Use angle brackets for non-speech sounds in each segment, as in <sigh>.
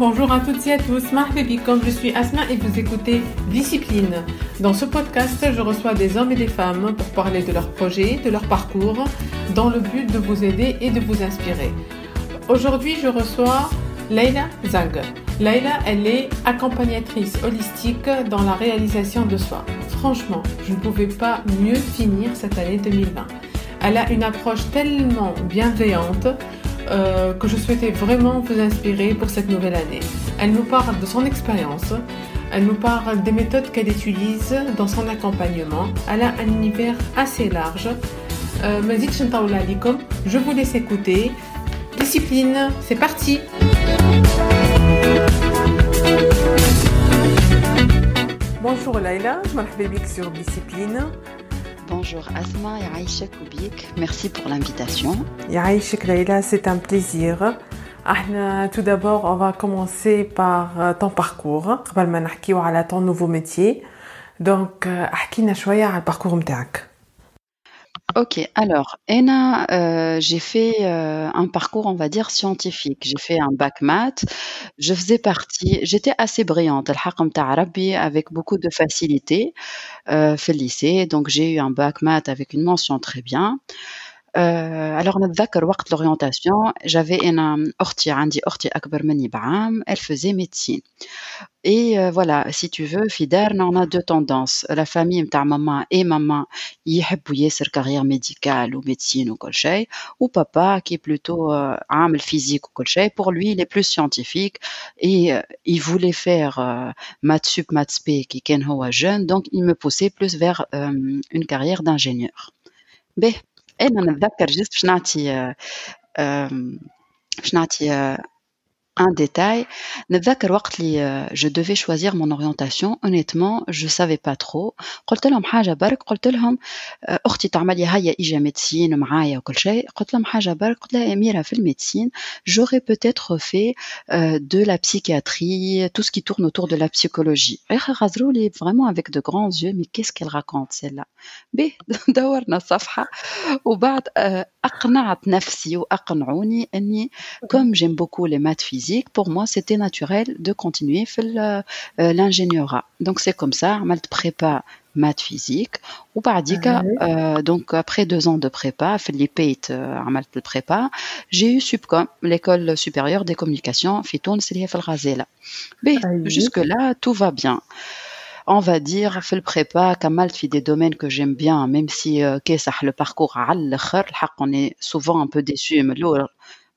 bonjour à toutes et à tous. comme je suis Asma et vous écoutez Discipline. Dans ce podcast, je reçois des hommes et des femmes pour parler de leurs projets, de leur parcours, dans le but de vous aider et de vous inspirer. Aujourd'hui, je reçois Leila Zag. Leila, elle est accompagnatrice holistique dans la réalisation de soi. Franchement, je ne pouvais pas mieux finir cette année 2020. Elle a une approche tellement bienveillante euh, que je souhaitais vraiment vous inspirer pour cette nouvelle année. Elle nous parle de son expérience, elle nous parle des méthodes qu'elle utilise dans son accompagnement. Elle a un univers assez large. Euh, je vous laisse écouter. Discipline, c'est parti Bonjour Laila, je m'appelle sur Discipline. Bonjour Asma et Aïcha Koubik, merci pour l'invitation. Aïcha Laïla, c'est un plaisir. tout d'abord, on va commencer par euh, ton parcours. Avant de parler de ton nouveau métier, donc, parle-nous un peu le parcours Ok, alors, Ena, euh, j'ai fait euh, un parcours, on va dire, scientifique. J'ai fait un bac maths. Je faisais partie, j'étais assez brillante, avec beaucoup de facilité euh, fait le lycée. Donc, j'ai eu un bac maths avec une mention très bien. Euh, alors نتذكر وقت l'orientation j'avais une أختي عندي أختي أكبر مني بعام elle faisait médecine et euh, voilà si tu veux في دارنا on a deux tendances la famille نتاع maman et maman يحبوا ياسر carrière médicale ou médecine وكل شيء ou papa qui est plutôt euh, عامل physique وكل شيء pour lui il est plus scientifique et euh, il voulait faire euh, maths sup maths spé qui كان هو jeune donc il me poussait plus vers euh, une carrière d'ingénieur به أنا نتذكر جست باش نعطي باش نعطي un détail. نتذكر وقت اللي je devais choisir mon orientation honnêtement je savais pas trop قلت لهم حاجة برك قلت لهم أختي تعمل لي هيا إجا ميدسين معايا وكل شيء قلت لهم حاجة برك قلت لها أميرة في الميدسين j'aurais peut-être fait euh, de la psychiatrie tout ce qui tourne autour de la psychologie غزروا لي vraiment avec de grands yeux mais qu'est-ce qu'elle raconte celle-là به <laughs> دورنا صفحة وبعد أقنعت نفسي وأقنعوني أني comme j'aime beaucoup les maths physiques pour moi, c'était naturel de continuer euh, l'ingénierat. Donc, c'est comme ça, mal prépa maths physique ou par euh, donc après deux ans de prépa fait les euh, mal de prépa j'ai eu Subcom l'école supérieure des communications Fitoun c'est mais ah jusque là tout va bien. On va dire fait le prépa Kamal fait des domaines que j'aime bien même si euh, le parcours on est souvent un peu déçu mais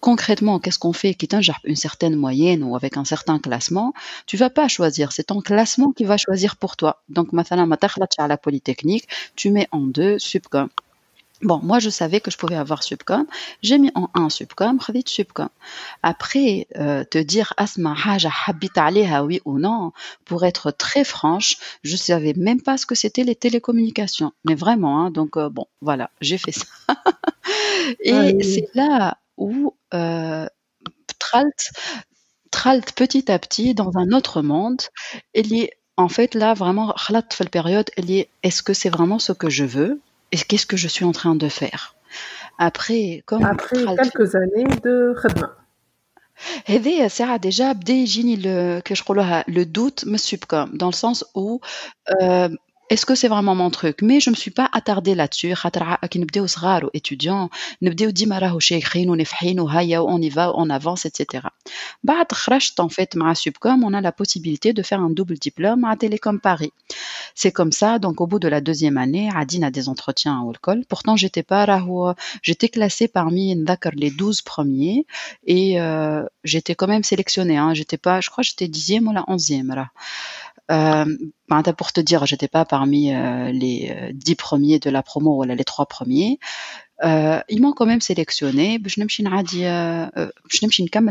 concrètement, qu'est-ce qu'on fait qui une certaine moyenne ou avec un certain classement, tu vas pas choisir, c'est ton classement qui va choisir pour toi. Donc, maintenant, à la polytechnique, tu mets en deux subcom. Bon, moi, je savais que je pouvais avoir subcom. J'ai mis en un subcom, subcom. Après, euh, te dire asma haja habit oui ou non, pour être très franche, je savais même pas ce que c'était les télécommunications. Mais vraiment, hein, donc euh, bon, voilà, j'ai fait ça. <laughs> Et c'est là où euh, Tralt, Tralt petit à petit dans un autre monde. Il est en fait là vraiment fait la période. Il est est-ce que c'est vraiment ce que je veux et qu'est-ce que je suis en train de faire après comme après quelques années de khadma هذايا ساعة déjà بدا يجيني le que je le doute me subcom dans le sens où euh, est-ce que c'est vraiment mon truc mais je me suis pas attardée là-dessus خاطر كي نبداو صغار وإتيديون نبداو ديما راهو شايخين ونفحين وهيا on y va on avance etc بعد خرجت en fait مع Subcom on a la possibilité de faire un double diplôme à Télécom Paris c'est comme ça donc au bout de la deuxième année Adine a des entretiens au l'école pourtant j'étais pas راهو j'étais classée parmi les 12 premiers et euh, j'étais quand même sélectionnée hein, j'étais pas je crois j'étais dixième ou la onzième là euh, ben, pour te dire, j'étais pas parmi euh, les euh, dix premiers de la promo, voilà les trois premiers. Euh, ils m'ont quand même sélectionné. Je n'ai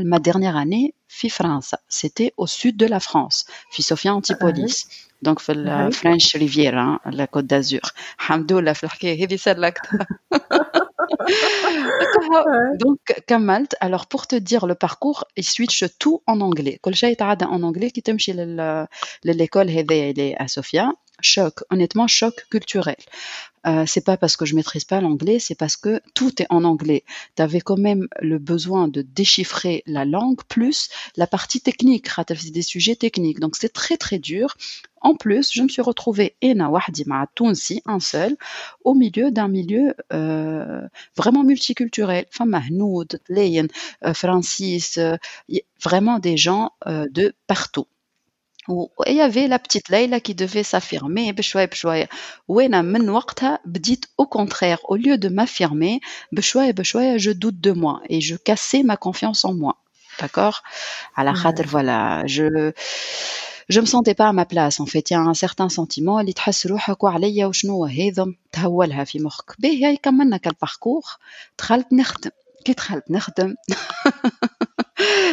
ma dernière année fi France. C'était au sud de la France, fi Sofia Antipolis. Donc, la French Riviera, hein, la Côte d'Azur. Hamdoullah, <laughs> Donc, Kamalt, alors pour te dire le parcours, il switch tout en anglais. Kol shay en anglais qui t'aime chez l'école à Sofia? Choc, honnêtement, choc culturel. Euh, c'est pas parce que je maîtrise pas l'anglais, c'est parce que tout est en anglais. Tu avais quand même le besoin de déchiffrer la langue plus la partie technique, tu des sujets techniques. Donc c'est très très dur. En plus, je me suis retrouvée ena wahdi ma un seul au milieu d'un milieu euh, vraiment multiculturel. Enfin Mahnoud, Leyen, euh, Francis, vraiment des gens de partout il y avait la petite Leila qui devait s'affirmer بشوية بشوية وانا من وقتها بديت au contraire au lieu de m'affirmer بشوية بشوية je doute de moi et je cassais ma confiance en moi d'accord على خاطر voilà je je me sentais pas à ma place en fait il y a un certain sentiment اللي تحس روحك وعليا وشنو هذا تهولها في مخك باهي كملنا كالباركور دخلت نخدم كي دخلت نخدم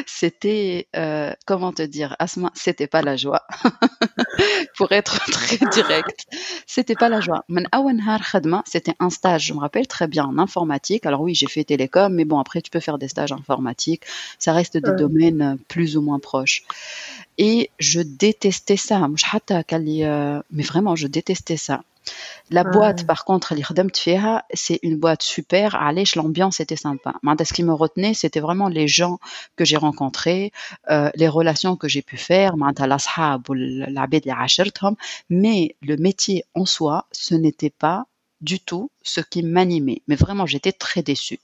c'était, euh, comment te dire, Asma, c'était pas la joie. <laughs> Pour être <laughs> très direct, c'était pas la joie. C'était un stage, je me rappelle très bien, en informatique. Alors oui, j'ai fait télécom, mais bon, après, tu peux faire des stages informatiques. Ça reste des domaines plus ou moins proches. Et je détestais ça. Euh, mais vraiment, je détestais ça. La boîte, par contre, c'est une boîte super. Allez, l'ambiance était sympa. Ce qui me retenait, c'était vraiment les gens que j'ai rencontrés, euh, les relations que j'ai pu faire, mais le métier en soi, ce n'était pas du tout ce qui m'animait. Mais vraiment, j'étais très déçue.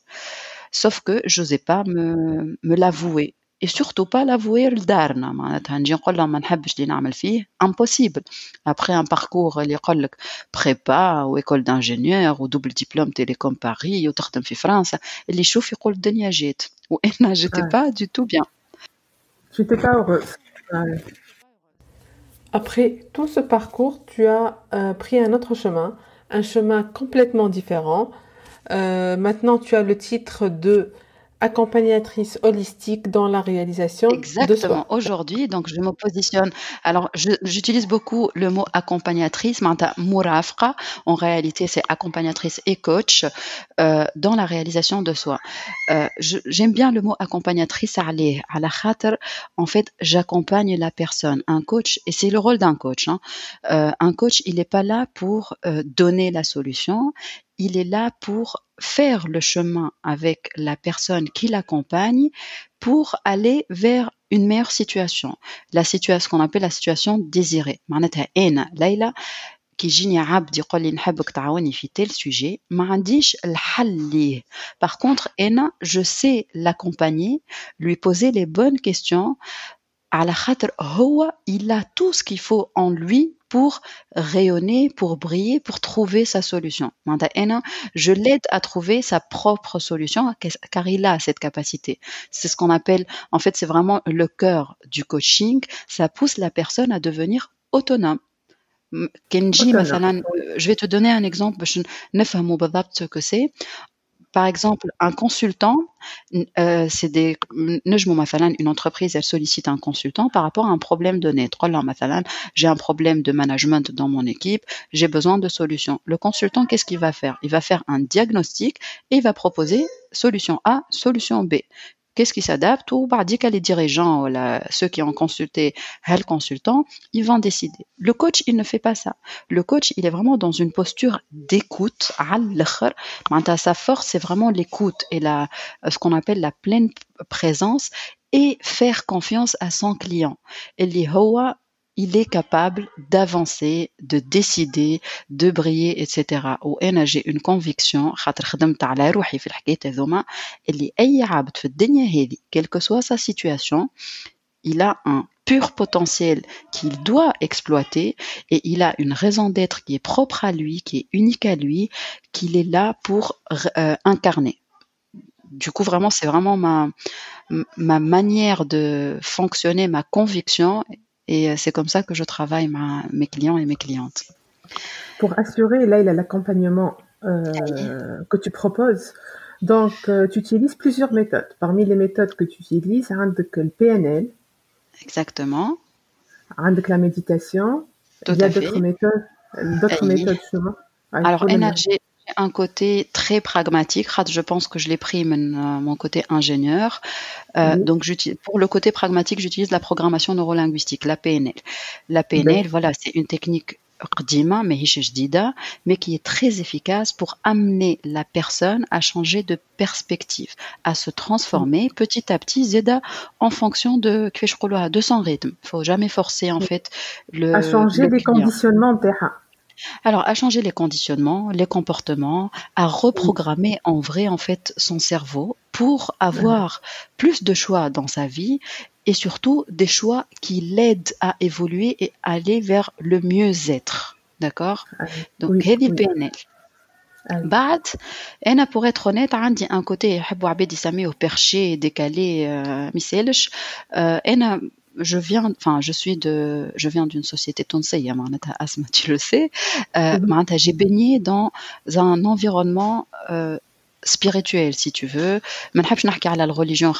Sauf que j'osais pas me, me l'avouer surtout pas l'avouer لدارنا معناتها نجي نقول لهم ما نحبش اللي نعمل فيه impossible après un parcours اللي يقول لك prépa ou école d'ingénieur ou double diplôme télécom Paris وتخدم في فرنسا اللي يشوف يقول الدنيا جات وانا j'étais pas du tout bien j'étais pas heureuse après tout ce parcours tu as euh, pris un autre chemin un chemin complètement différent euh, maintenant tu as le titre de accompagnatrice holistique dans la réalisation Exactement. Aujourd'hui, donc je me positionne. Alors, j'utilise beaucoup le mot accompagnatrice, mourafra. En réalité, c'est accompagnatrice et coach euh, dans la réalisation de soi. Euh, J'aime bien le mot accompagnatrice. À la khater, en fait, j'accompagne la personne. Un coach, et c'est le rôle d'un coach. Hein. Euh, un coach, il n'est pas là pour donner la solution il est là pour faire le chemin avec la personne qui l'accompagne pour aller vers une meilleure situation. La situation qu'on appelle la situation désirée. معناتها انا ليلى كي يجيني عبد يقول لي نحبك تعاوني في tel sujet ما عنديش الحل ليه. Par contre انا je sais l'accompagner, lui poser les bonnes questions على خاطر هو il a tout ce qu'il faut en lui pour rayonner, pour briller, pour trouver sa solution. Je l'aide à trouver sa propre solution car il a cette capacité. C'est ce qu'on appelle, en fait, c'est vraiment le cœur du coaching. Ça pousse la personne à devenir autonome. Kenji, je vais te donner un exemple, je ne sais pas ce que c'est par exemple, un consultant, euh, c'est des, une entreprise, elle sollicite un consultant par rapport à un problème donné. J'ai un problème de management dans mon équipe, j'ai besoin de solutions. Le consultant, qu'est-ce qu'il va faire? Il va faire un diagnostic et il va proposer solution A, solution B qu'est-ce qui s'adapte ou bah, les dirigeants, ceux qui ont consulté le consultant, ils vont décider. Le coach, il ne fait pas ça. Le coach, il est vraiment dans une posture d'écoute. Sa force, c'est vraiment l'écoute et la, ce qu'on appelle la pleine présence et faire confiance à son client. Et il est capable d'avancer, de décider, de briller, etc. Ou j'ai une conviction, quelle que soit sa situation, il a un pur potentiel qu'il doit exploiter et il a une raison d'être qui est propre à lui, qui est unique à lui, qu'il est là pour euh, incarner. Du coup, vraiment, c'est vraiment ma, ma manière de fonctionner, ma conviction et euh, c'est comme ça que je travaille ma, mes clients et mes clientes. Pour assurer, là, il a l'accompagnement que tu proposes. Donc, tu utilises plusieurs méthodes. Parmi les méthodes que tu utilises, le PNL. Exactement. la méditation. Il y a d'autres méthodes, d'autres méthodes Alors, j'ai un côté très pragmatique. Je pense que je l'ai pris mon côté ingénieur. Euh, donc, pour le côté pragmatique, j'utilise la programmation neurolinguistique, la PNL. La PNL, voilà, c'est une technique mais qui est très efficace pour amener la personne à changer de perspective, à se transformer petit à petit, Zeda, en fonction de, de son rythme. Il faut jamais forcer, en fait, le. À changer les conditionnements terrain. Alors, à changer les conditionnements, les comportements, à reprogrammer en vrai, en fait, son cerveau pour avoir plus de choix dans sa vie et surtout des choix qui l'aident à évoluer et aller vers le mieux-être. D'accord ah Donc, oui, le PNL. بعد انا pour être honnête عندي un côté يحبوا عباد يسميوه perché décalé euh, ميسالش انا je viens, enfin, je suis de, je viens d'une société tonseïa, hein, Marnata Asma, tu le sais. Euh, mhm. j'ai baigné dans un environnement euh, spirituel, si tu veux. Je la religion,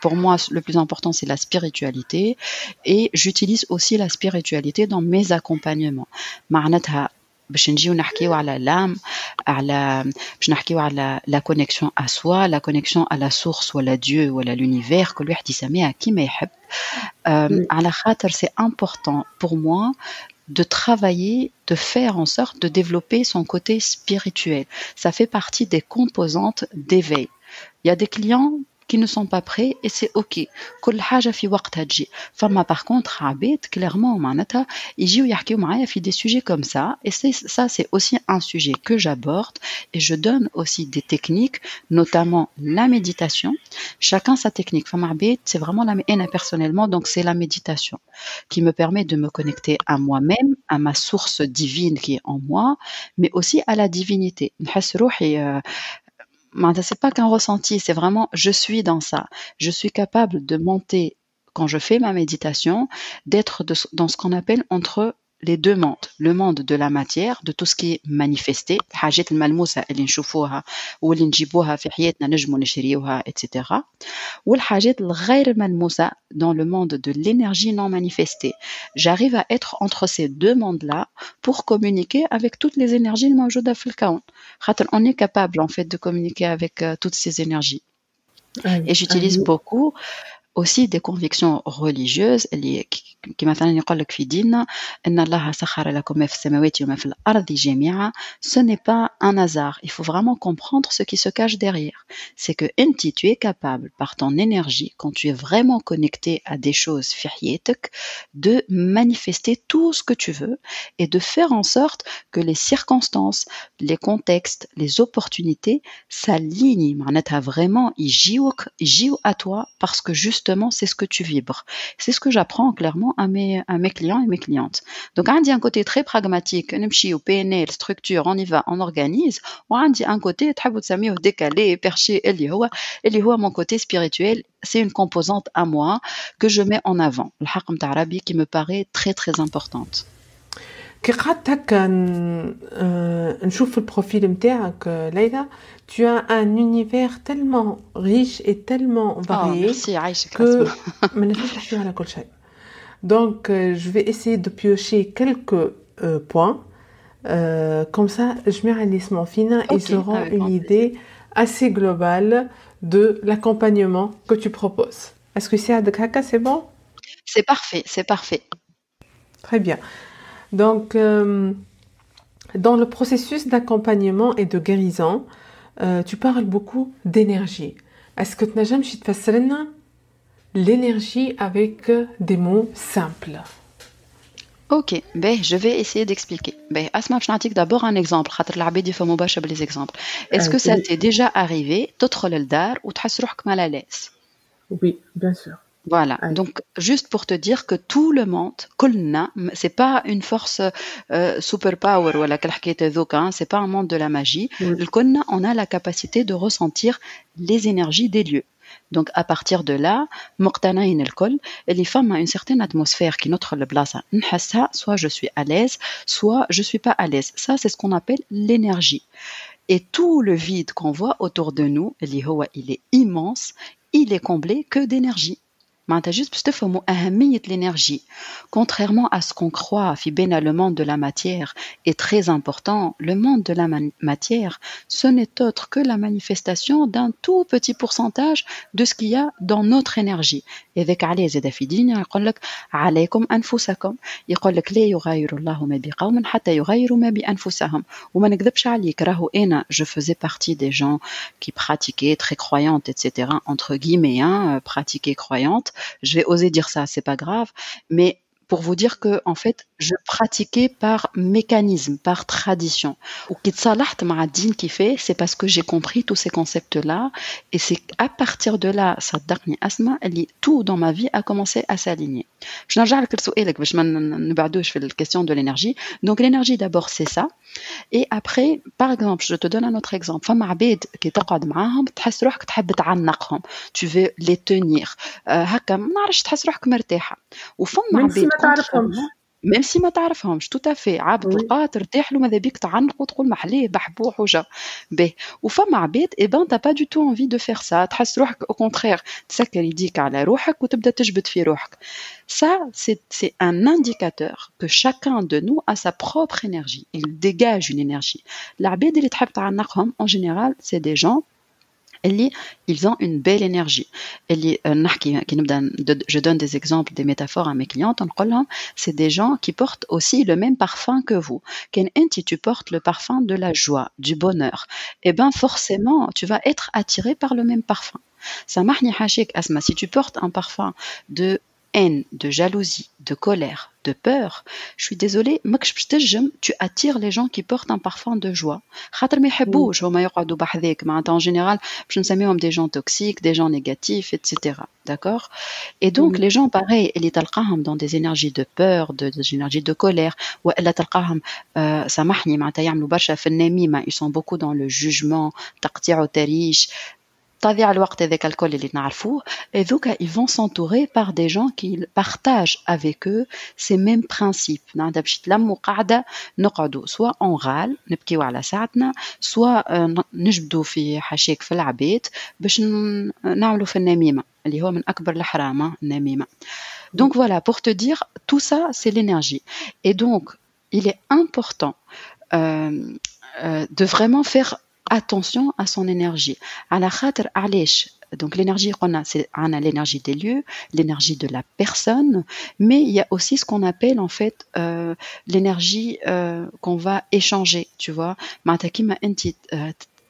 pour moi, le plus important, c'est la spiritualité. Et j'utilise aussi la spiritualité dans mes accompagnements. Marnata باش نجيو نحكيو على l'âme على باش نحكيو على la connexion à soi la connexion à la source ولا Dieu ولا l'univers كل واحد يسميها كيما يحب على خاطر c'est important pour moi de travailler, de faire en sorte de développer son côté spirituel. Ça fait partie des composantes d'éveil. Il y a des clients qui ne sont pas prêts et c'est ok كل حاجة في وقتها تجي فما par contre عباد clairement معناتها يجيو يحكيو معايا في des sujets comme ça et c'est ça c'est aussi un sujet que j'aborde et je donne aussi des techniques notamment la méditation chacun sa technique fama عباد c'est vraiment la haine personnellement donc c'est la méditation qui me permet de me connecter à moi-même à ma source divine qui est en moi mais aussi à la divinité نحس روحي c'est pas qu'un ressenti, c'est vraiment je suis dans ça. Je suis capable de monter quand je fais ma méditation, d'être dans ce qu'on appelle entre les deux mondes, le monde de la matière, de tout ce qui est manifesté, الحاجات الملموسة اللي نشوفوها واللي نجيبوها في حياتنا نجمو نشريوها etc. والحاجات الغير ملموسة dans le monde de l'énergie non manifestée. J'arrive à être entre ces deux mondes-là pour communiquer avec toutes les énergies الموجودة في الكون. On est capable en fait de communiquer avec euh, toutes ces énergies. Et j'utilise beaucoup aussi des convictions religieuses اللي كما مثلا يقول لك في ديننا ان الله سخر لكم ما في السماوات وما في الارض جميعا ce n'est pas un hasard il faut vraiment comprendre ce qui se cache derrière c'est que انت tu es capable par ton énergie quand tu es vraiment connecté à des choses في حياتك de manifester tout ce que tu veux et de faire en sorte que les circonstances les contextes les opportunités s'alignent معناتها vraiment يجيوك يجيو à toi parce que juste justement, c'est ce que tu vibres. C'est ce que j'apprends clairement à mes, à mes clients et mes clientes. Donc, on dit un côté très pragmatique, au PNL, structure, on y va, on organise. Ou on dit un côté, décalé, perché, mon côté spirituel, c'est une composante à moi que je mets en avant. Le haqm arabi qui me paraît très très importante. كي قعدت هكا نشوف البروفيل نتاعك ليلى tu as un univers tellement riche et tellement varié que <laughs> donc je vais essayer de piocher quelques points comme ça je mets un lissement fin et se rend une idée assez globale de l'accompagnement que tu proposes. Est-ce que c'est Adkaka, c'est bon C'est parfait, c'est parfait. Très bien. Donc, euh, dans le processus d'accompagnement et de guérison, euh, tu parles beaucoup d'énergie. Est-ce que tu n'as jamais l'énergie avec des mots simples? Ok, ben, je vais essayer d'expliquer. Ben, Asma, je d'abord un exemple. les exemples. Est-ce que ça t'est déjà arrivé, d'autres ou tu mal à l'aise Oui, bien sûr. Voilà. Donc, juste pour te dire que tout le monde, kolna, c'est pas une force euh, superpower ou la hein, c'est pas un monde de la magie. Le on a la capacité de ressentir les énergies des lieux. Donc, à partir de là, les femmes ont une certaine atmosphère qui notre le blasa. Soit je suis à l'aise, soit je suis pas à l'aise. Ça, c'est ce qu'on appelle l'énergie. Et tout le vide qu'on voit autour de nous, il est immense, il est comblé que d'énergie معناتها juste باش تفهموا أهمية l'énergie. Contrairement à ce qu'on croit, في بين le monde de la matière est très important, le monde de la ma- matière, ce n'est autre que la manifestation d'un tout petit pourcentage de ce qu'il y a dans notre énergie. Et avec عليه زاد في دين يقول لك عليكم أنفسكم يقول لك لا يغير الله ما بقوم حتى يغيروا ما بأنفسهم وما نكذبش عليك راهو أنا je faisais partie des gens qui pratiquaient très croyantes etc entre guillemets hein, euh, pratiquaient croyantes je vais oser dire ça, c'est pas grave, mais pour vous dire que en fait je pratiquais par mécanisme par tradition. Ou qui fait c'est parce que j'ai compris tous ces concepts là et c'est à partir de là ça asma tout dans ma vie a commencé à s'aligner. Je je fais la question de l'énergie. Donc l'énergie d'abord c'est ça. Et après par exemple je te donne un autre exemple. Tu veux les tenir. Euh, هكا ما نعرفش تحس روحك مرتاحه وفما Même si عباد ما تعرفهمش. contrairement- ميم سي ما تعرفهمش تو تافي عبد وي. تلقاه ترتاح له ماذا بيك تعنق وتقول محليه بحبوح وجا باهي وفما عباد اي بان تا با دو تو انفي دو فير سا تحس روحك او كونترير تسكر يديك على روحك وتبدا تجبد في روحك Ça, c'est c'est un indicateur que chacun de nous a sa propre énergie. Il dégage une énergie. العباد اللي تحب تعنقهم, en général, c'est des gens اللي ils ont une belle énergie. اللي آه، نحكي كي نبدا de- je donne des exemples, des métaphores à mes clientes, نقول لهم c'est des gens qui portent aussi le même parfum que vous. كان انت tu portes le parfum de la joie, du bonheur, et ben forcément tu vas être attiré par le même parfum. سامحني حاشيك أسمع, si tu portes un parfum de haine, de jalousie, de colère, de peur. Je suis désolée, tu attires les gens qui portent un parfum de joie. En général, je ne sais pas des gens toxiques, des gens négatifs, etc. D'accord? Et donc, les gens, pareil, ils dans des énergies de peur, des énergies de colère. Euh, ils sont beaucoup dans le jugement, تضيع الوقت هذاك الكل اللي نعرفوه et donc ils vont s'entourer par des gens qui partagent avec eux ces mêmes principes نعرف باش يتلموا قاعدة نقعدوا سواء en râle نبكيو على ساعتنا سواء آه، ن- نجبدوا في حاشاك في العباد باش ن- نعملوا في النميمة اللي هو من أكبر الحرام آه، النميمة donc voilà pour te dire tout ça c'est l'énergie et donc il est important euh, euh, de vraiment faire attention à son énergie. À la khatr, donc l'énergie qu'on a, c'est on a l'énergie des lieux, l'énergie de la personne, mais il y a aussi ce qu'on appelle en fait euh, l'énergie euh, qu'on va échanger, tu vois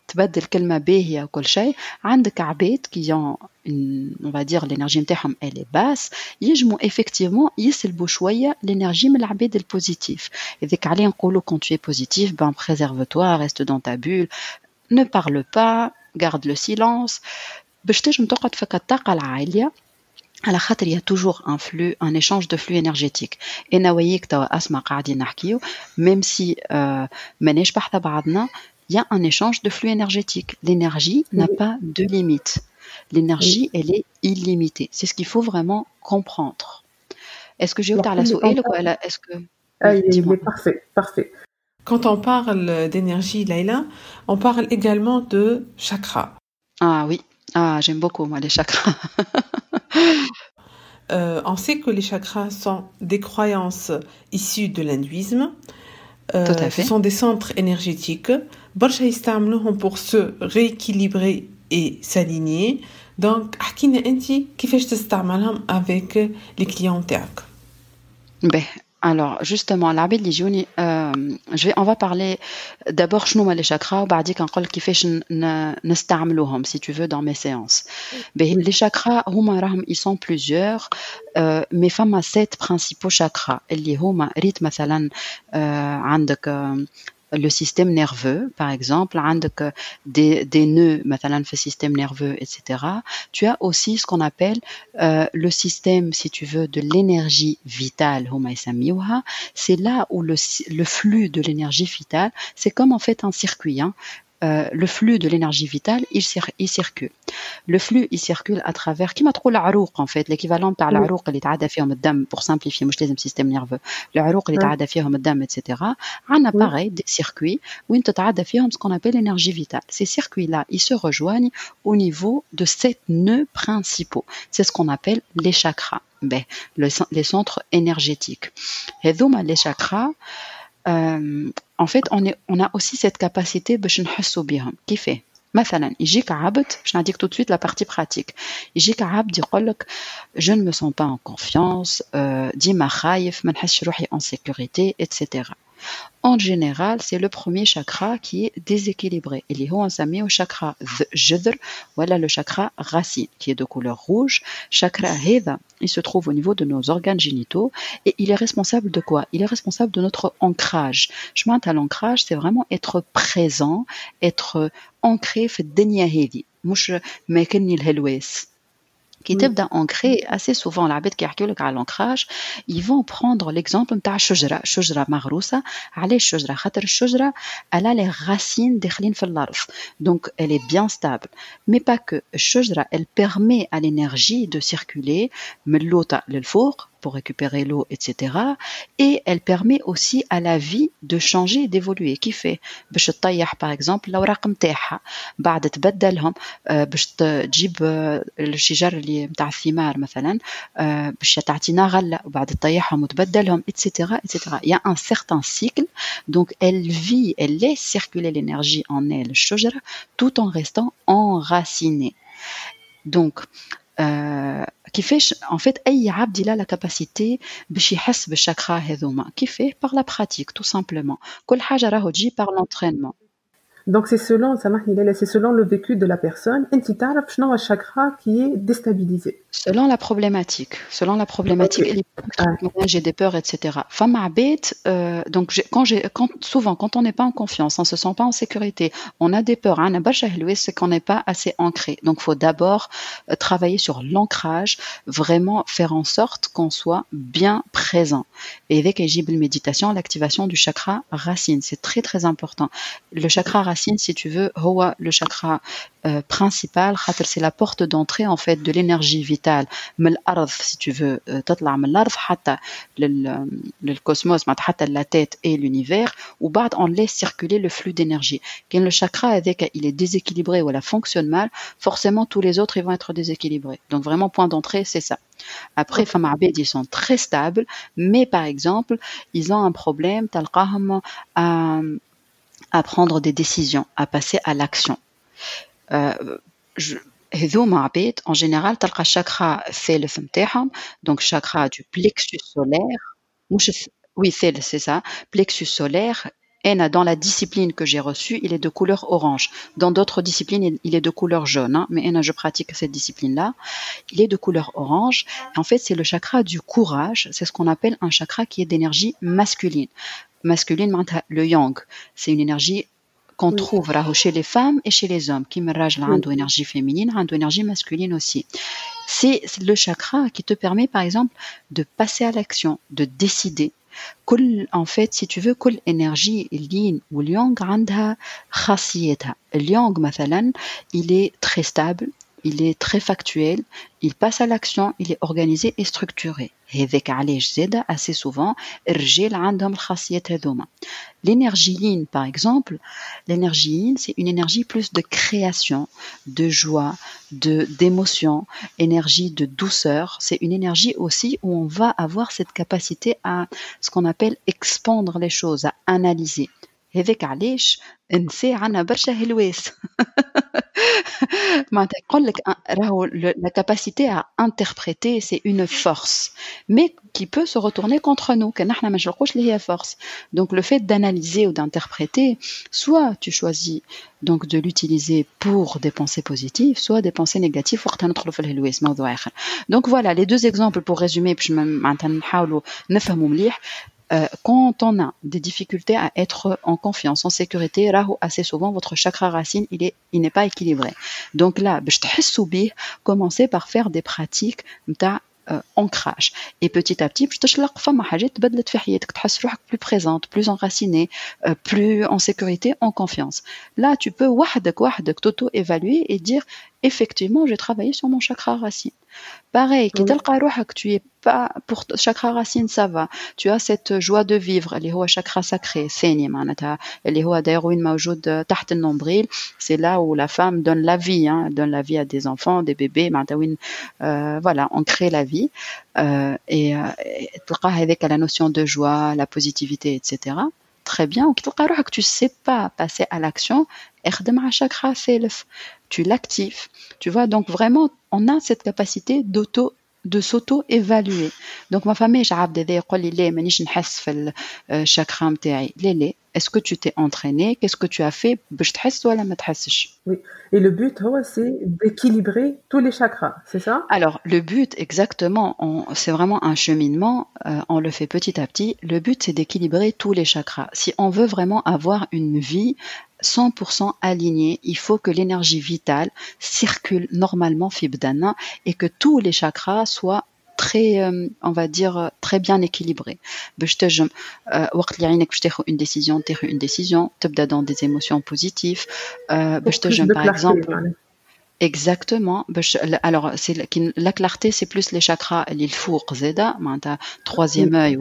تبدل كلمة باهية وكل شيء عندك عباد qui ont une, on va dire l'énergie نتاعهم elle est basse يجموا effectivement يسلبوا شوية l'énergie من العباد البوزيتيف هذاك عليه نقولوا quand tu es positif ben préserve-toi reste dans ta bulle ne parle pas garde le silence باش تنجم تقعد فيك الطاقة العالية على خاطر il y a toujours un flux un échange de flux énergétique انا وياك توا اسمع قاعدين نحكيو même si euh, ماناش بحث بعضنا il y a un échange de flux énergétique. L'énergie n'a pas de limite. L'énergie, elle est illimitée. C'est ce qu'il faut vraiment comprendre. Est-ce que j'ai ouvert la Est-ce que ah, il, est, il est parfait, parfait. Quand on parle d'énergie, Laila, on parle également de chakras. Ah oui, ah, j'aime beaucoup moi les chakras. <laughs> Euh, on sait que les chakras sont des croyances issues de l'hindouisme. Tout à euh, fait. Ce sont des centres énergétiques برشا يستعملوهم pour se rééquilibrer et s'aligner. Donc, احكينا انت كيفاش تستعملهم avec les clients تاعك. Ben, alors justement العباد اللي يجوني euh, je vais on va parler d'abord شنو هما les chakras وبعديك نقول كيفاش ن- ن- نستعملوهم si tu veux dans mes séances. Ben, les chakras هما راهم ils sont plusieurs euh, mais فما sept principaux chakras اللي هما ريت مثلا euh, عندك euh, le système nerveux par exemple عندك euh, des, des nœuds مثلا في système nerveux etc. Tu as aussi ce qu'on appelle euh, le système, si tu veux, de l'énergie vitale, هما يسميوها, c'est là où le, le flux de l'énergie vitale, c'est comme en fait un circuit. hein. Euh, le flux de l'énergie vitale, il, circule. Le flux, il circule à travers, qui m'a trouvé l'arouk, en fait, l'équivalent par l'arouk, il est pour simplifier, moi, je le système nerveux. L'arouk, il est etc. On a pareil, des circuits, où il est ce qu'on appelle l'énergie vitale. Ces circuits-là, ils se rejoignent au niveau de sept nœuds principaux. C'est ce qu'on appelle les chakras, ben, les centres énergétiques. Et donc, ben, les chakras, euh, en fait, on, est, on a aussi cette capacité de qui fait مثلا يجيك عبد باش نعطيك tout de suite la partie pratique يجيك عبد يقول لك je ne me sens pas en confiance ديما خايف ما نحسش روحي en sécurité etc en général, c'est le premier chakra qui est déséquilibré. Il est au chakra Jadr, voilà le chakra racine qui est de couleur rouge. Chakra Heda, il se trouve au niveau de nos organes génitaux et il est responsable de quoi Il est responsable de notre ancrage. Je à l'ancrage, c'est vraiment être présent, être ancré, fait hedi. مش ما كني الهلواس qui تبدا ancré assez souvent العباد كي يحكيو لك على l'ancrage ils vont prendre l'exemple نتاع الشجره شجره مغروسه علاش الشجره خاطر الشجره elle a les racines داخلين في الارض donc elle est bien stable mais pas que الشجره elle permet à l'énergie de circuler من اللوطه للفوق pour récupérer l'eau, etc. Et elle permet aussi à la vie de changer, d'évoluer. Qui fait باش تطيح par exemple الأوراق نتاعها بعد تبدلهم باش تجيب الشجر اللي نتاع الثمار مثلا باش تعطينا غلة وبعد تطيحهم وتبدلهم etc etc. Il y a un certain cycle donc elle vit, elle laisse circuler l'énergie en elle الشجرة tout en restant enracinée. Donc, euh, qui fait en fait اي عبد a la capacité باش يحس بالشاكرا هذوما كيفاه par la pratique tout simplement كل حاجه راهو تجي par l'entraînement Donc c'est selon, c'est selon le vécu de la personne, un chakra qui est déstabilisé. Selon la problématique, selon la problématique, j'ai des peurs, etc. Femme euh, donc quand j'ai, quand souvent quand on n'est pas en confiance, on se sent pas en sécurité, on a des peurs. Hein, c'est qu'on n'est pas assez ancré. Donc faut d'abord euh, travailler sur l'ancrage, vraiment faire en sorte qu'on soit bien présent. Et avec Ejibel méditation, l'activation du chakra racine, c'est très très important. Le chakra racine, si tu veux, le chakra euh, principal, c'est la porte d'entrée en fait de l'énergie vitale. si tu veux, euh, le cosmos, la tête et l'univers, ou bad on laisse circuler le flux d'énergie. Quand le chakra avec il est déséquilibré ou elle fonctionne mal, forcément tous les autres ils vont être déséquilibrés. Donc vraiment point d'entrée, c'est ça. Après, ils sont très stables, mais par exemple, ils ont un problème, à à prendre des décisions, à passer à l'action. Euh, en général تلقى chakra الثالث نتاعهم donc chakra du plexus solaire oui c'est ça plexus solaire et dans la discipline que j'ai reçue, il est de couleur orange. Dans d'autres disciplines, il est de couleur jaune. Hein, mais je pratique cette discipline-là. Il est de couleur orange. En fait, c'est le chakra du courage. C'est ce qu'on appelle un chakra qui est d'énergie masculine masculine, le yang. C'est une énergie qu'on trouve chez les femmes et chez les hommes. Qui rage une énergie féminine, une énergie masculine aussi. C'est le chakra qui te permet, par exemple, de passer à l'action, de décider. En fait, si tu veux, quelle énergie yin ou yang عندها خاصيتها. Yang, il est très stable, il est très factuel, il passe à l'action, il est organisé et structuré. avec علاش زاد assez souvent الرجال عندهم الخاصيات هذوما. L'énergie yin par exemple, l'énergie yin c'est une énergie plus de création, de joie, de d'émotion, énergie de douceur, c'est une énergie aussi où on va avoir cette capacité à ce qu'on appelle expandre les choses, à analyser. هذاك علاش النساء عندنا برشا هلواس <laughs> la capacité à interpréter, c'est une force, mais qui peut se retourner contre nous. force. Donc le fait d'analyser ou d'interpréter, soit tu choisis donc de l'utiliser pour des pensées positives, soit des pensées négatives. Donc voilà les deux exemples pour résumer. باش معناتها نحاولوا نفهموا مليح euh, quand on a des difficultés à être en confiance, en sécurité, rahu assez souvent votre chakra racine il est il n'est pas équilibré. Donc là, commencez par faire des pratiques euh, ancrage et petit à petit باش تشلق فما حاجات تبدلت في حياتك تحس روحك plus présente plus enracinée euh, plus en sécurité en confiance là tu peux وحدك وحدك t'auto évaluer et dire effectivement, j'ai travaillé sur mon chakra racine. Pareil, qui que tu es pas pour chakra racine ça va. Tu as cette joie de vivre اللي هو chakra sacré ثاني معناتها اللي هو داير وين موجود تحت nombril, c'est là où la femme donne la vie hein, donne la vie à des enfants, des bébés معناتها وين euh, voilà, on crée la vie euh, et تلقاه avec la notion de joie, la positivité etc. Très bien, ou que tu sais pas passer à l'action, chakra tu l'actives, tu vois. Donc vraiment, on a cette capacité d'auto de s'auto-évaluer. Donc ma famille, j'ai le euh, chakra Est-ce que tu t'es entraîné? Qu'est-ce que tu as fait? Oui. Et le but, c'est d'équilibrer tous les chakras, c'est ça? Alors le but, exactement, c'est vraiment un cheminement. Euh, on le fait petit à petit. Le but, c'est d'équilibrer tous les chakras. Si on veut vraiment avoir une vie 100% alignée, il faut que l'énergie vitale circule normalement fibdana et que tous les chakras soient très euh, on va dire très bien équilibrés. باش تنجم وقت اللي عينك باش تاخذ une décision تاخذ une décision تبدا dans des émotions positives باش تنجم par exemple Exactement. Alors, c'est la clarté, c'est plus les chakras, les four, zeda, troisième œil,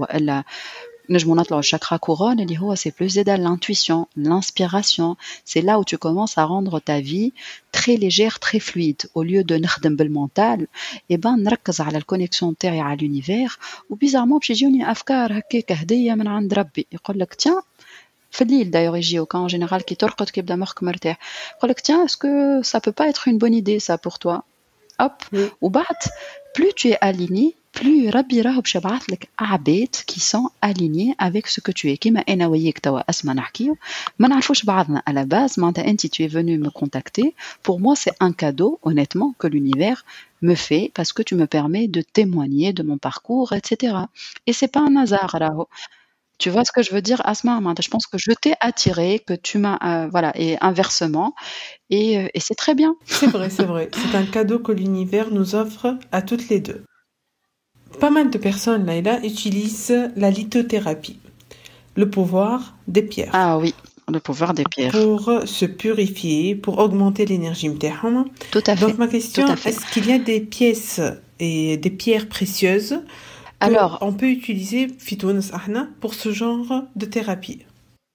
ou la le chakra couronne, c'est plus à l'intuition, l'inspiration. C'est là où tu commences à rendre ta vie très légère, très fluide. Au lieu de n'rdem le mental, et ben, نركز على الكونيكسيون تاعي على l'univers ou bizarrement بشي يجوني افكار هكاك هديه من عند ربي يقول لك tiens في الليل d'ailleurs يجي وكان en général كي ترقد كيبدا مخك مرتاح يقول لك tiens est-ce que ça peut pas être une bonne idée ça pour toi hop وبعد plus tu es aligné plus Rabbi راهو باش يبعث لك عباد qui sont alignés avec ce que tu es كيما انا وياك توا اسمع نحكيو ما نعرفوش بعضنا à la base معناتها انت tu es venu me contacter pour moi c'est un cadeau honnêtement que l'univers me fait parce que tu me permets de témoigner de mon parcours etc et c'est pas un hasard راهو tu vois ce que je veux dire, Asma Je pense que je t'ai attiré, que tu m'as, euh, voilà, et inversement, et, euh, et c'est très bien. C'est vrai, c'est vrai. C'est un cadeau que l'univers nous offre à toutes les deux. Pas mal de personnes, Laïla, utilisent la lithothérapie, le pouvoir des pierres. Ah oui, le pouvoir des pierres. Pour se purifier, pour augmenter l'énergie Tout à fait. Donc ma question, est-ce qu'il y a des pièces et des pierres précieuses alors, on peut utiliser pour ce genre de thérapie?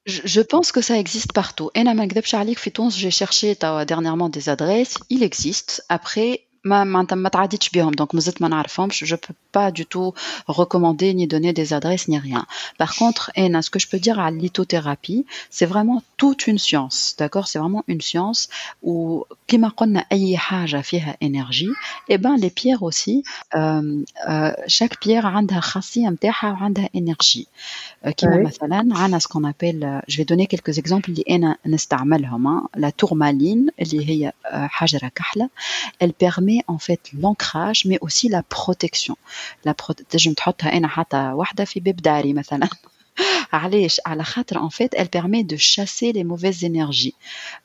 Je pense que ça existe partout. J'ai cherché dernièrement des adresses. Il existe. Après, ما معناتها ما تعديتش بهم دونك مازلت ما نعرفهمش je peux pas du tout recommander ni donner des adresses ni rien par contre Ena, ce que je peux dire à lithothérapie c'est vraiment toute une science d'accord c'est vraiment une science où كما قلنا اي حاجه فيها énergie et ben les pierres aussi euh, euh, chaque pierre عندها خاصيه نتاعها وعندها énergie كما مثلا عندنا ce qu'on appelle je vais donner quelques exemples اللي انا نستعملهم la tourmaline اللي هي حجره كحله elle permet en fait l'ancrage mais aussi la protection la تنجم تحطها انا حتى واحده في باب داري مثلا <laughs> علاش على خاطر en fait elle permet de chasser les mauvaises énergies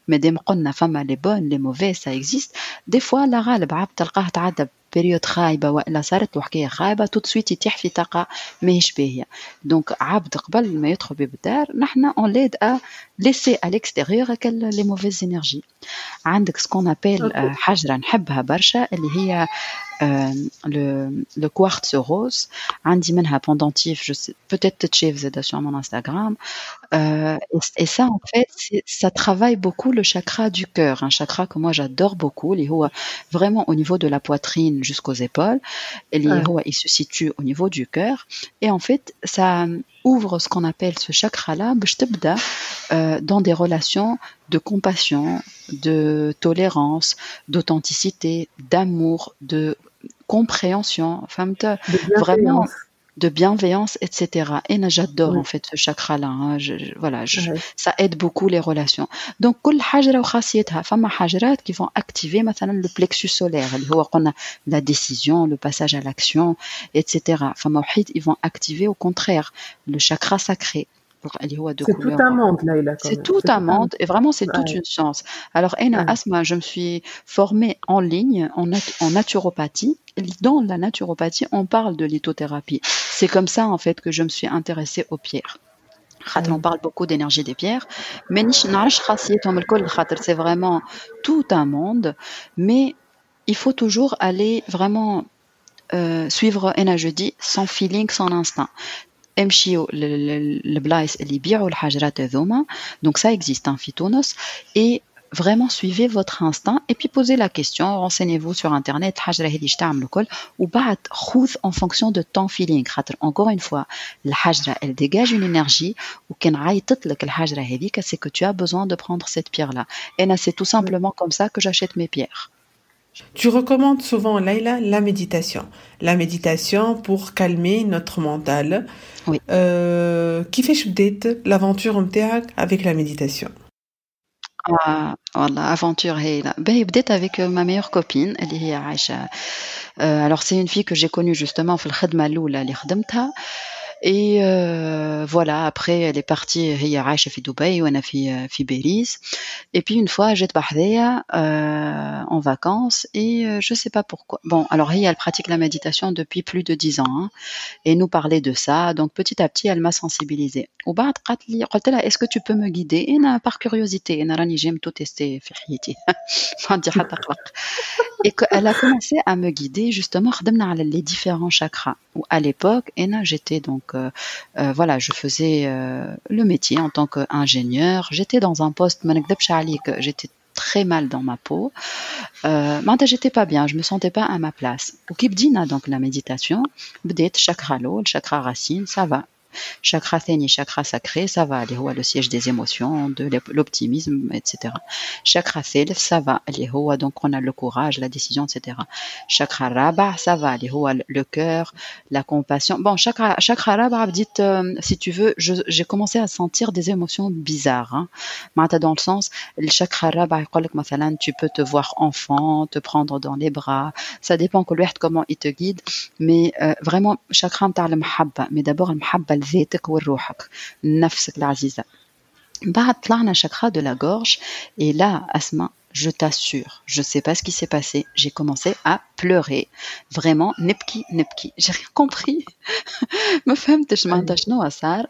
مادام قلنا فما les bonnes les mauvaises ça existe des fois لا غالب عبد تلقاه تعدى بيريود خايبه والا صارت له حكايه خايبه تو سويت يتيح في طاقه ماهيش باهيه دونك عبد قبل ما يدخل باب الدار نحن اون ليد ا ليسي ا ليكستيريور لي موفيز انرجي عندك سكون ابيل حجره نحبها برشا اللي هي euh, le, le quartz rose, عندي منها pendentif, je sais, peut-être تتشاف زادا sur mon Instagram. Euh, et, et, ça, en fait, ça travaille beaucoup le chakra du cœur, un chakra que moi j'adore beaucoup, اللي هو vraiment au niveau de la poitrine jusqu'aux épaules, اللي هو il se situe au niveau du cœur. Et en fait, ça ouvre ce qu'on appelle ce chakra-là, euh, dans des relations de compassion, de tolérance, d'authenticité, d'amour, de compréhension, femme vraiment de bienveillance, etc. Et j'adore en fait ce chakra-là. Hein. voilà, ça aide beaucoup les relations. Donc, كل حجرة وخاصيتها. فما حجرات qui vont activer مثلا le plexus solaire اللي هو قلنا la décision, le passage à l'action, etc. فما وحيد ils vont activer au contraire le chakra sacré. C'est tout un monde, là. C'est tout un monde, et vraiment, c'est toute une science. Alors, Ena Asma, je me suis formée en ligne en, en naturopathie. Dans la naturopathie, on parle de lithothérapie. C'est comme ça, en fait, que je me suis intéressée aux pierres. on parle beaucoup d'énergie des pierres mais c'est vraiment tout un monde mais il faut toujours aller vraiment euh, suivre un je dis sans feeling sans instinct donc ça existe en hein, et vraiment suivez votre instinct et puis posez la question, renseignez-vous sur internet ou en fonction de ton feeling. Encore une fois, la hajra elle dégage une énergie ou c'est que tu as besoin de prendre cette pierre là. Et c'est tout simplement comme ça que j'achète mes pierres. Tu recommandes souvent, Laila, la méditation. La méditation pour calmer notre mental. Oui. Euh, qui fait l'aventure avec la méditation ah, voilà, aventure هايلة باهي بديت avec ma meilleure copine اللي هي عايشة alors c'est une fille que j'ai connue justement في الخدمة الأولى اللي خدمتها et euh, voilà, après, elle est partie, هي عايشة في دبي وأنا في في باريس. Et puis une fois, جيت بحذايا euh, en vacances et euh, je sais pas pourquoi. Bon, alors هي elle pratique la méditation depuis plus de dix ans hein, et nous parlait de ça. Donc petit à petit, elle m'a sensibilisée. وبعد قالت لي قلت لها est-ce que tu peux me guider أنا par curiosité أنا راني j'aime tout tester في <laughs> حياتي ما عندي حتى قلق. Et elle a commencé à me guider justement خدمنا على les différents chakras. à l'époque, et là, j'étais donc, euh, euh, voilà, je faisais euh, le métier en tant qu'ingénieur. J'étais dans un poste, j'étais très mal dans ma peau. Euh, j'étais pas bien, je me sentais pas à ma place. Au Kibdina, donc la méditation, bdet chakra l'eau, le chakra racine, ça va. Chakra thani, chakra sacré, ça va aller le siège des émotions, de l'optimisme, etc. Chakra self, ça va aller donc on a le courage, la décision, etc. Chakra raba, ça va aller le cœur, la compassion. Bon, chakra, chakra raba, dites, euh, si tu veux, j'ai commencé à sentir des émotions bizarres. Hein. Dans le sens, le chakra raba, tu peux te voir enfant, te prendre dans les bras. Ça dépend comment il te guide. Mais euh, vraiment, chakra mais d'abord, le لذاتك ولروحك نفسك العزيزة بعد طلعنا chakra de la gorge et là Asma je t'assure, je sais pas ce qui s'est passé, j'ai commencé à pleurer. Vraiment, nepki, nepki. J'ai rien compris. <laughs> Me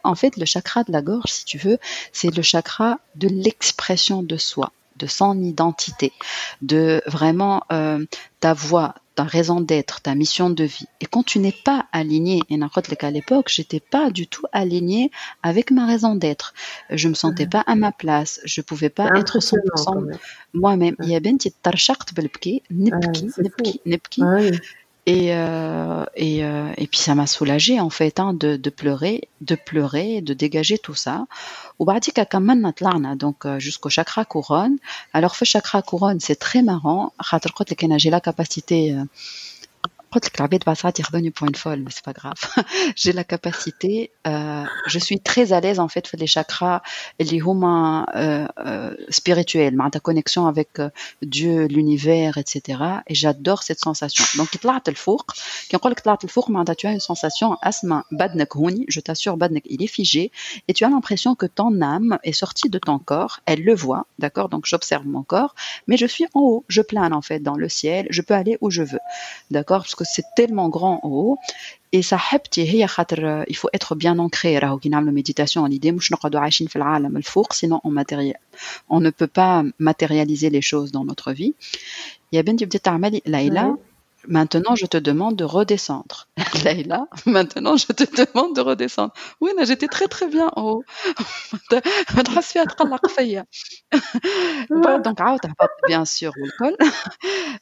En fait, le chakra de la gorge, si tu veux, c'est le chakra de l'expression de soi, de son identité, de vraiment euh, ta voix, ta raison d'être, ta mission de vie. Et quand tu n'es pas aligné, et qu'à l'époque, j'étais pas du tout aligné avec ma raison d'être. Je me sentais pas à ma place. Je pouvais pas être 100% moi-même. Il y a et, euh, et, euh, et puis ça m'a soulagée en fait hein, de, de pleurer, de pleurer, de dégager tout ça. donc euh, jusqu'au chakra couronne. Alors le chakra couronne, c'est très marrant. J'ai la capacité revenu pour une folle, mais c'est pas grave. <laughs> J'ai la capacité, euh, je suis très à l'aise en fait les chakras, les humains euh, euh spirituels, ma ta connexion avec euh, Dieu, l'univers, etc. Et j'adore cette sensation. Donc, il le four, quand on le four, tu as une sensation, asma, badnek huni, je t'assure, badnek, il est figé, et tu as l'impression que ton âme est sortie de ton corps, elle le voit, d'accord, donc j'observe mon corps, mais je suis en haut, je plane en fait dans le ciel, je peux aller où je veux, d'accord, que c'est tellement grand en haut. Et ça, il faut être bien ancré. la méditation en idée, sinon on, matérie... on ne peut pas matérialiser les choses dans notre vie. Il y a bien du petit là Maintenant, je te demande de redescendre. <laughs> Leïla, maintenant, je te demande de redescendre. Oui, j'étais très très bien en haut. <laughs> Donc, bien sûr,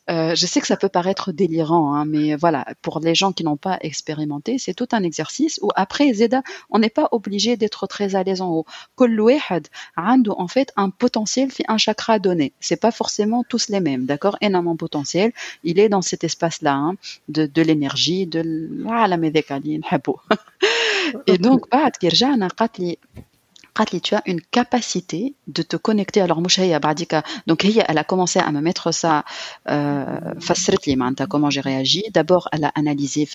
euh, je sais que ça peut paraître délirant, hein, mais voilà, pour les gens qui n'ont pas expérimenté, c'est tout un exercice où après, Zeda, on n'est pas obligé d'être très à l'aise en haut. en fait, un potentiel, un chakra donné. C'est pas forcément tous les mêmes, d'accord? Énormément potentiel. Il est dans cet espace hein, de, de l'énergie, de Et donc, tu as une capacité de te connecter alors donc elle a commencé à me mettre ça euh, comment j'ai réagi? D'abord elle a analysé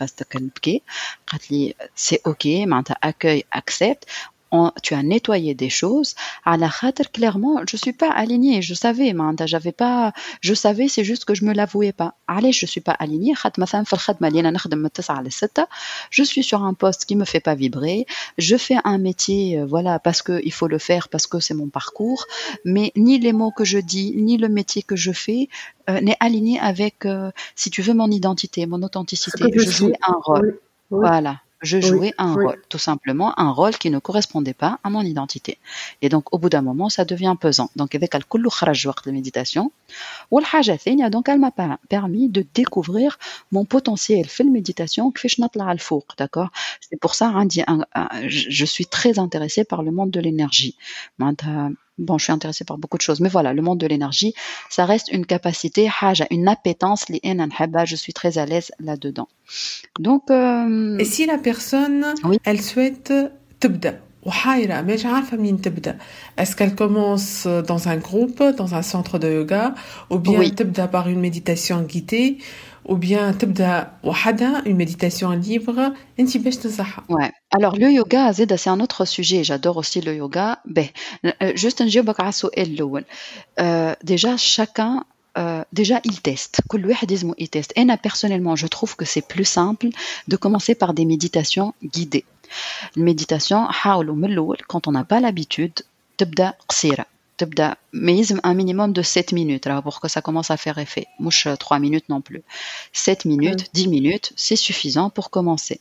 c'est ok. Accueille accepte tu as nettoyé des choses. À la khater, clairement, je suis pas alignée. Je savais, j'avais pas, je savais, c'est juste que je me l'avouais pas. Allez, je suis pas alignée. Je suis sur un poste qui me fait pas vibrer. Je fais un métier, euh, voilà, parce que il faut le faire, parce que c'est mon parcours. Mais ni les mots que je dis, ni le métier que je fais euh, n'est aligné avec, euh, si tu veux, mon identité, mon authenticité. Je joue un rôle. Voilà je jouais un rôle, tout simplement un rôle qui ne correspondait pas à mon identité. Et donc, au bout d'un moment, ça devient pesant. Donc, avec le kullu de méditation, ou donc elle m'a permis de découvrir mon potentiel fait méditation, d'accord? C'est pour ça, hein, je suis très intéressée par le monde de l'énergie. Bon, je suis intéressée par beaucoup de choses, mais voilà, le monde de l'énergie, ça reste une capacité, une appétence, je suis très à l'aise là-dedans. Donc, euh, et si la personne, elle souhaite tibda est-ce qu'elle commence dans un groupe, dans un centre de yoga, ou bien tibda par une méditation guidée, ou bien tibda wahada, une méditation libre, Ouais. Alors le yoga, c'est un autre sujet. J'adore aussi le yoga. Ben, euh, juste un euh, Déjà, chacun euh, déjà il teste il teste et personnellement je trouve que c'est plus simple de commencer par des méditations guidées la méditation quand on n'a pas l'habitude تبدا قصيره تبدا un minimum de 7 minutes pour que ça commence à faire effet mouche 3 minutes non plus 7 minutes 10 minutes c'est suffisant pour commencer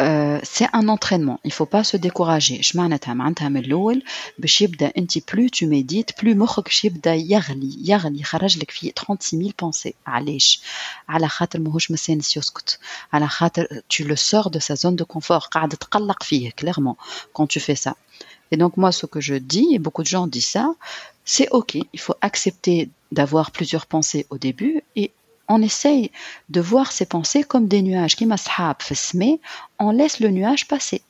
euh, c'est un entraînement. Il faut pas se décourager. Je معناتها معناتها من الأول باش يبدا أنت plus tu médites plus مخك باش يبدا يغلي يغلي خرج لك فيه 36000 pensées. علاش؟ على خاطر ماهوش مسانس يسكت. على خاطر tu le sors de sa zone de confort. قاعد تقلق فيه clairement quand tu fais ça. Et donc moi ce que je dis et beaucoup de gens disent ça, c'est OK, il faut accepter d'avoir plusieurs pensées au début et on essaye de voir ces pensées comme des nuages qui mais on laisse le nuage passer.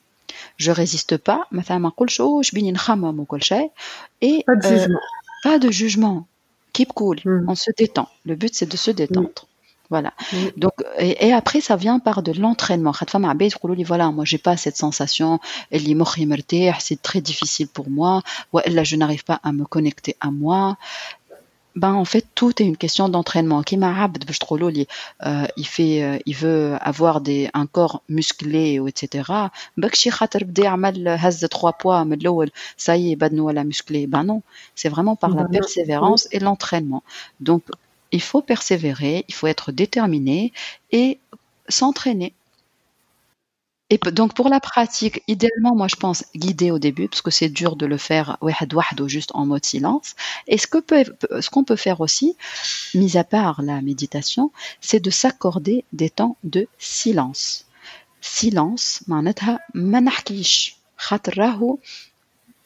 Je résiste pas, et pas de jugement. pas de jugement. Keep cool, hmm. on se détend. Le but c'est de se détendre. Voilà. Mm. Donc et, après ça vient par de l'entraînement. voilà, moi j'ai pas cette sensation c'est très difficile pour moi là je n'arrive pas à me connecter à moi. Ben en fait tout est une question d'entraînement. Euh, il fait, euh, il veut avoir des un corps musclé ou etc. trois poids, ça y est, ben non, c'est vraiment par la persévérance et l'entraînement. Donc il faut persévérer il faut être déterminé et s'entraîner et donc pour la pratique, idéalement, moi je pense guider au début, parce que c'est dur de le faire juste en mode silence. Et ce qu'on peut, ce qu'on peut faire aussi, mis à part la méditation, c'est de s'accorder des temps de silence. Silence,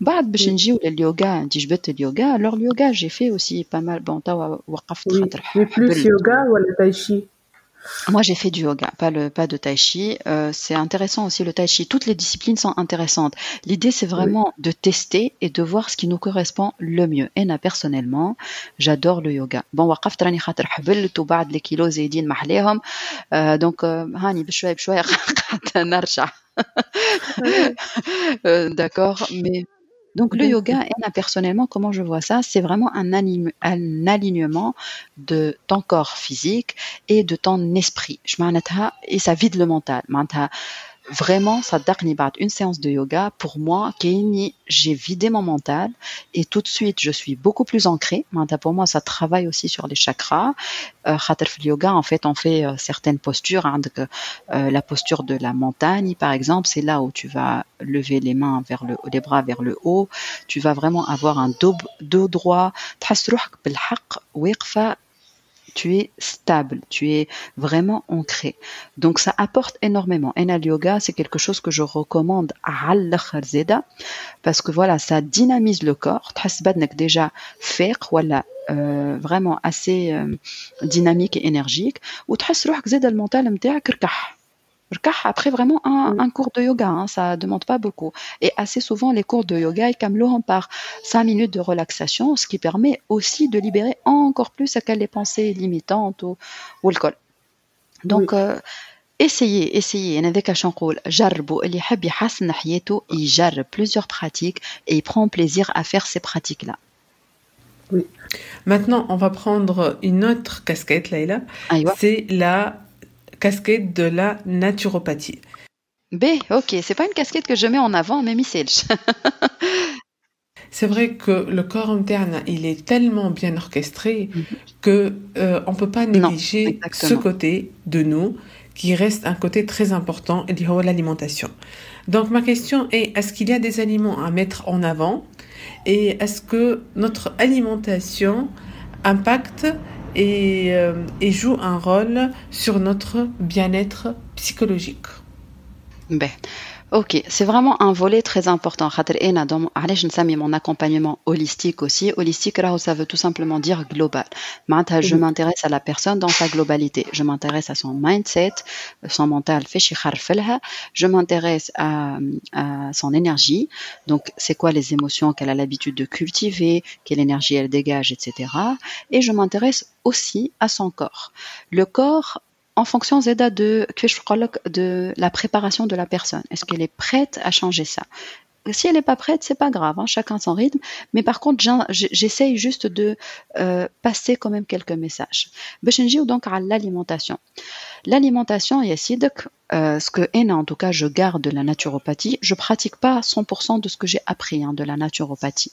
بعد باش نجيو لليوغا انت جبت اليوغا الوغ اليوغا جي في اوسي با مال بون توا وقفت خاطر بلوس يوغا ولا تايشي Moi, j'ai fait du yoga, pas le pas de tai chi. Euh, c'est intéressant aussi le tai chi. Toutes les disciplines sont intéressantes. L'idée, c'est vraiment de tester et de voir ce qui nous correspond le mieux. Et moi, personnellement, j'adore le yoga. Bon, وقفت راني خاطر حبلت وبعد les kilos زايدين محليهم. Euh, donc هاني بشوية بشوية قاعدة نرجع. <laughs> D'accord, mais donc le yoga, personnellement, comment je vois ça, c'est vraiment un, alignement de ton corps physique et de ton esprit. Et ça vide le mental vraiment ça une séance de yoga pour moi j'ai vidé mon mental et tout de suite je suis beaucoup plus ancrée. Pour moi ça travaille aussi sur les chakras. Euh, yoga en fait on fait euh, certaines postures hein, euh, la posture de la montagne par exemple c'est là où tu vas lever les mains vers le les bras vers le haut. Tu vas vraiment avoir un dos, dos droit tu es stable, tu es vraiment ancré. Donc ça apporte énormément. Le yoga, c'est quelque chose que je recommande à parce que voilà, ça dynamise le corps. Tu déjà faire voilà euh, vraiment assez euh, dynamique et énergique ou tu le mental après vraiment un, un, cours de yoga, hein, ça demande pas beaucoup. Et assez souvent, les cours de yoga, ils camlent par 5 minutes de relaxation, ce qui permet aussi de libérer encore plus à les pensées limitantes ou, ou le col. Donc, oui. euh, essayez, essayez. avec نقول جربوا اللي يحب يحسن حياته يجرب plusieurs pratiques et il prend plaisir à faire ces pratiques là. Oui. Maintenant, on va prendre une autre casquette, Laïla. C'est la casquette de la naturopathie. B, ok, c'est pas une casquette que je mets en avant, mais <laughs> c'est vrai que le corps interne, il est tellement bien orchestré mm -hmm. que euh, on peut pas négliger non, ce côté de nous qui reste un côté très important, l'alimentation. Donc ma question est, est-ce qu'il y a des aliments à mettre en avant et est-ce que notre alimentation impacte et, euh, et joue un rôle sur notre bien-être psychologique. Ben. Ok, c'est vraiment un volet très important. Je mon accompagnement holistique aussi. Holistique, là, ça veut tout simplement dire global. Je mhm. m'intéresse à la personne dans sa globalité. Je m'intéresse à son mindset, son mental. Je m'intéresse à, à son énergie. Donc, c'est quoi les émotions qu'elle a l'habitude de cultiver, quelle énergie elle dégage, etc. Et je m'intéresse aussi à son corps. Le corps en fonction de de la préparation de la personne. Est-ce qu'elle est prête à changer ça? si elle n'est pas prête, c'est pas grave, hein, chacun son rythme. Mais par contre, j'essaye juste de euh, passer quand même quelques messages. ou donc à l'alimentation. L'alimentation, Yassid, euh, ce que en tout cas, je garde de la naturopathie. Je pratique pas 100% de ce que j'ai appris hein, de la naturopathie.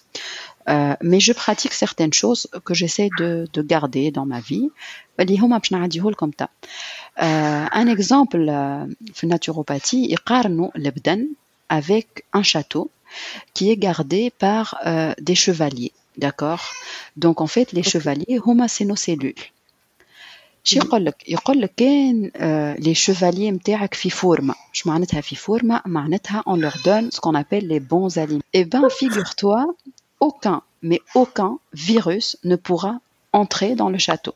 Euh, mais je pratique certaines choses que j'essaie de, de, garder dans ma vie. comme ça. Euh, un exemple, euh, naturopathie, يقارنوا البدن avec un château qui est gardé par euh, des chevaliers. D'accord Donc en fait, les chevaliers, huma c'est nos cellules. يقول لك يقول لك كان les chevaliers نتاعك في فورما شو معناتها في فورما معناتها on leur donne ce qu'on appelle les bons aliments Eh ben figure-toi aucun mais aucun virus ne pourra entrer dans le château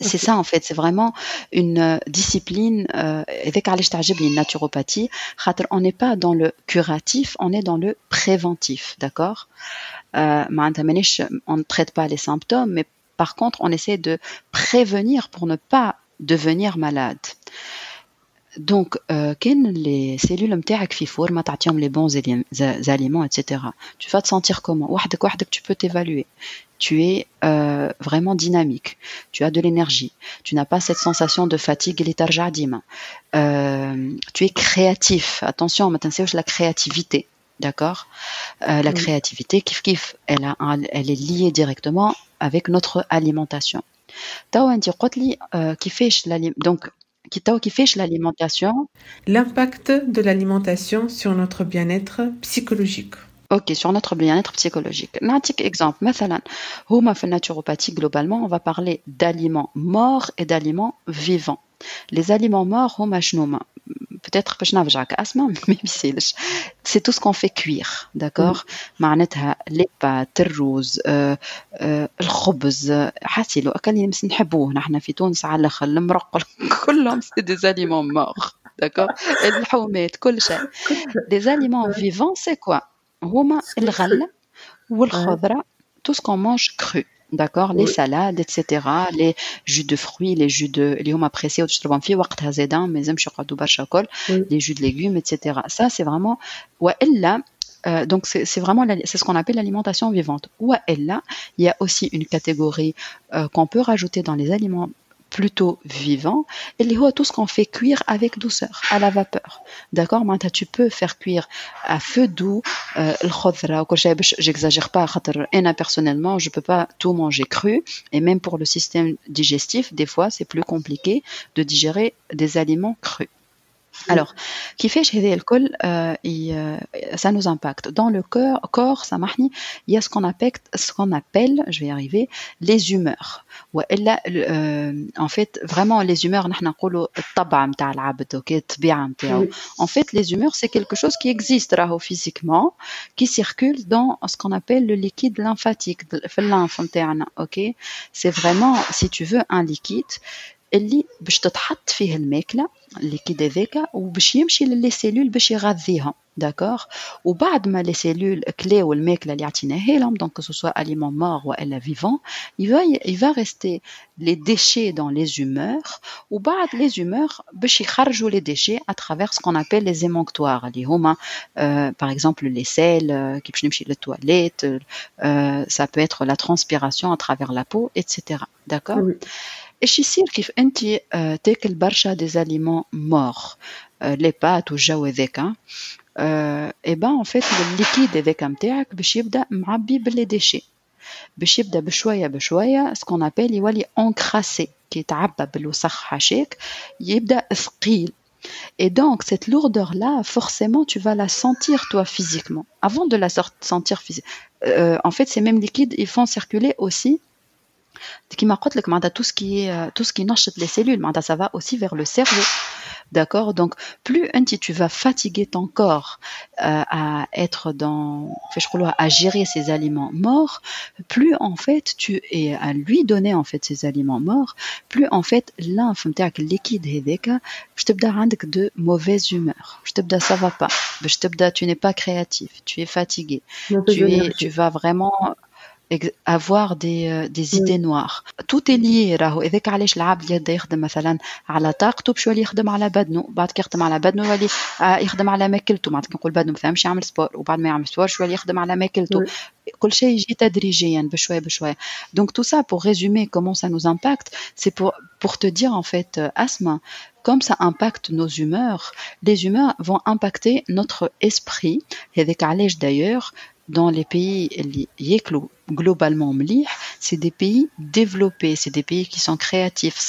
c'est ça en fait, c'est vraiment une euh, discipline avec une naturopathie, on n'est pas dans le curatif, on est dans le préventif, d'accord euh, On ne traite pas les symptômes, mais par contre, on essaie de prévenir pour ne pas devenir malade. Donc, euh, les cellules نتاعك في فورمه تعطيهم les bons aliments etc. Tu vas te sentir comment وحدك وحدك tu peux t'évaluer Tu es euh, vraiment dynamique, tu as de l'énergie, tu n'as pas cette sensation de fatigue et euh, tu es créatif. Attention, maintenant c'est la créativité, d'accord? Euh, La créativité, kif kif, elle, a, elle est liée directement avec notre alimentation. donc qui fait l'alimentation? L'impact de l'alimentation sur notre bien-être psychologique. Ok, sur notre bien-être psychologique. Un exemple, مثلا هما في naturopathie globalement, on va parler d'aliments morts et d'aliments vivants. Les aliments morts هما شنو peut-être باش نرجعك اسمع ما <laughs> يمثلش c'est tout ce qu'on fait cuire d'accord معناتها les pâtes الروز آه آه الخبز حاسي لو اكل يمس نحبوه نحن في تونس على الاخر المرقل كلهم سي دي aliments morts d'accord الحومات كل شيء les aliments vivants c'est quoi هما الغله والخضره tout ce qu'on mange cru d'accord les salades etc les jus de fruits les jus de اللي هما pressés وتشربهم في وقتها زادا ما يلزمش يقعدوا برشا كل les jus de légumes etc ça c'est vraiment والا euh, donc c'est vraiment c'est ce qu'on appelle l'alimentation vivante. Ou là, il y a aussi une catégorie euh, qu'on peut rajouter dans les aliments plutôt vivant. Et les tout ce qu'on fait cuire avec douceur à la vapeur. D'accord maintenant tu peux faire cuire à feu doux euh, j'exagère pas et personnellement je peux pas tout manger cru. Et même pour le système digestif des fois c'est plus compliqué de digérer des aliments crus Alors, qui fait chez euh, euh, ça nous impacte. Dans le corps, corps ça il y a ce qu'on appelle, ce qu'on appelle, je vais y arriver, les humeurs. Euh, en fait, vraiment, les humeurs, en fait, les humeurs, c'est quelque chose qui existe physiquement, qui circule dans ce qu'on appelle le liquide lymphatique, ok? C'est vraiment, si tu veux, un liquide اللي باش تتحط فيه الماكله الليكيد هذاك وباش يمشي للي سيلول باش يغذيها داكوغ وبعد ما لي سيلول كلاو الماكله اللي عطيناها لهم دونك سو سوا اليمون مور والا فيفون il va il va rester les déchets dans les humeurs وبعد les humeurs باش يخرجوا les déchets à travers ce qu'on appelle les émonctoires اللي هما euh, par exemple les selles كي باش نمشي للتواليت euh, ça peut être la transpiration à travers la peau etc d'accord oui. ايش يصير كيف انت تاكل برشا دي زاليمون مور لي بات والجو هذاك اي بان ان فيت الليكيد هذاك نتاعك باش يبدا معبي باللي ديشي باش يبدا بشويه بشويه سكون ابل يولي اونكراسي كي يتعبى بالوسخ حاشاك يبدا ثقيل Et donc, cette lourdeur-là, forcément, tu vas la sentir, toi, physiquement. Avant de la sentir physiquement. Euh, en fait, ces mêmes liquides, ils font circuler aussi كيما قلت لك معناتها tout ce qui est tout ce qui نشط les cellules معناتها ça va aussi vers le cerveau d'accord donc plus tu vas fatiguer ton corps euh, à être dans à gérer ces aliments morts plus en fait tu es à lui donner en fait ces aliments morts plus en fait lymphe نتاعك liquide هذاك باش تبدا عندك de mauvaise humeur باش تبدا ça va pas باش تبدا tu n'es pas créatif tu es fatigué tu es tu vas vraiment avoir des, euh, des idées noires tout est lié راهو اذاك علاش العبد يبدا يخدم مثلا على طاقته باش يولي يخدم على بدنه بعد كي يخدم على بدنه يولي يخدم على ماكلته معناتها كي نقول بدنه مثلا مش يعمل سبور وبعد ما يعمل سبور شويه يخدم على ماكلته كل شيء يجي تدريجيا بشويه بشويه donc tout ça pour résumer comment ça nous impacte c'est pour pour te dire en fait asthme comme ça impacte nos humeurs, les humeurs vont impacter notre esprit. Et avec Alej d'ailleurs, dans les pays globalement c'est des pays développés, c'est des pays qui sont créatifs.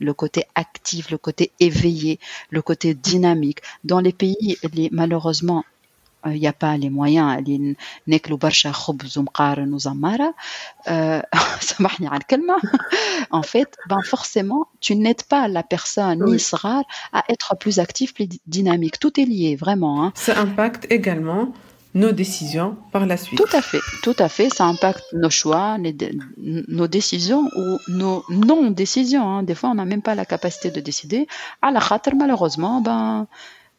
Le côté actif, le côté éveillé, le côté dynamique. Dans les pays, malheureusement, il n'y a pas les moyens <laughs> <laughs> en fait ben forcément tu n'aides pas la personne ni à être plus actif plus dynamique tout est lié vraiment hein. ça impacte également nos décisions par la suite. Tout à fait, tout à fait. Ça impacte nos choix, nos décisions ou nos non-décisions. Hein. Des fois, on n'a même pas la capacité de décider. À la khater, malheureusement, ben,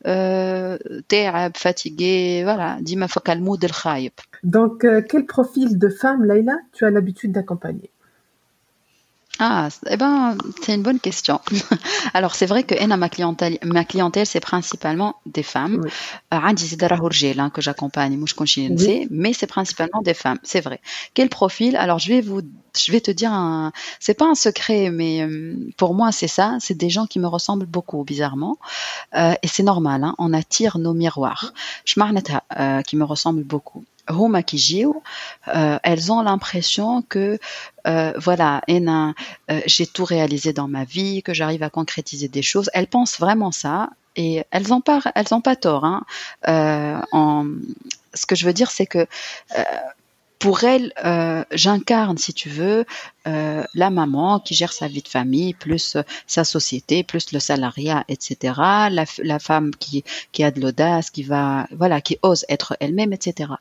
euh, fatigué, voilà, dis-moi, faut Donc, euh, quel profil de femme, Laila, tu as l'habitude d'accompagner? Ah, eh ben, c'est une bonne question. <laughs> Alors, c'est vrai que ma clientèle, ma clientèle, c'est principalement des femmes. Euh, hein, que j'accompagne, mais c'est principalement des femmes, c'est vrai. Quel profil? Alors, je vais vous, je vais te dire un, c'est pas un secret, mais euh, pour moi, c'est ça. C'est des gens qui me ressemblent beaucoup, bizarrement, euh, et c'est normal. Hein, on attire nos miroirs. Je qui me ressemblent beaucoup. Euh, elles ont l'impression que euh, voilà, euh, j'ai tout réalisé dans ma vie, que j'arrive à concrétiser des choses. Elles pensent vraiment ça et elles n'ont pas, elles ont pas tort. Hein. en, ce que je veux dire, c'est que pour elle, euh, j'incarne, si tu veux, euh, la maman qui gère sa vie de famille, plus euh, sa société, plus le salariat, etc. La, femme qui, a de l'audace, qui va, voilà, qui ose être elle-même, etc.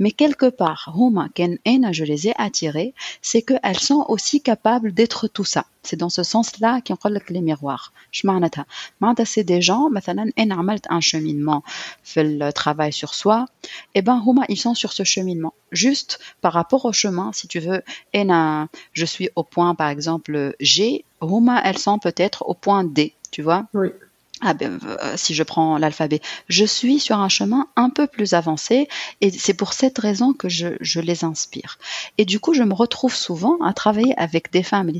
Mais quelque part, Huma, Ken, je les ai attirées, c'est qu'elles sont aussi capables d'être tout ça. C'est dans ce sens-là qu'on parle les miroirs. Je c'est des gens, un cheminement, le travail sur soi, et ben, Huma, ils sont sur ce cheminement. Juste, par rapport au chemin, si tu veux, je suis au point, par exemple, G, Rouma, elles sont peut-être au point D, tu vois. Oui. Ah ben, euh, si je prends l'alphabet, je suis sur un chemin un peu plus avancé et c'est pour cette raison que je, je, les inspire. Et du coup, je me retrouve souvent à travailler avec des femmes,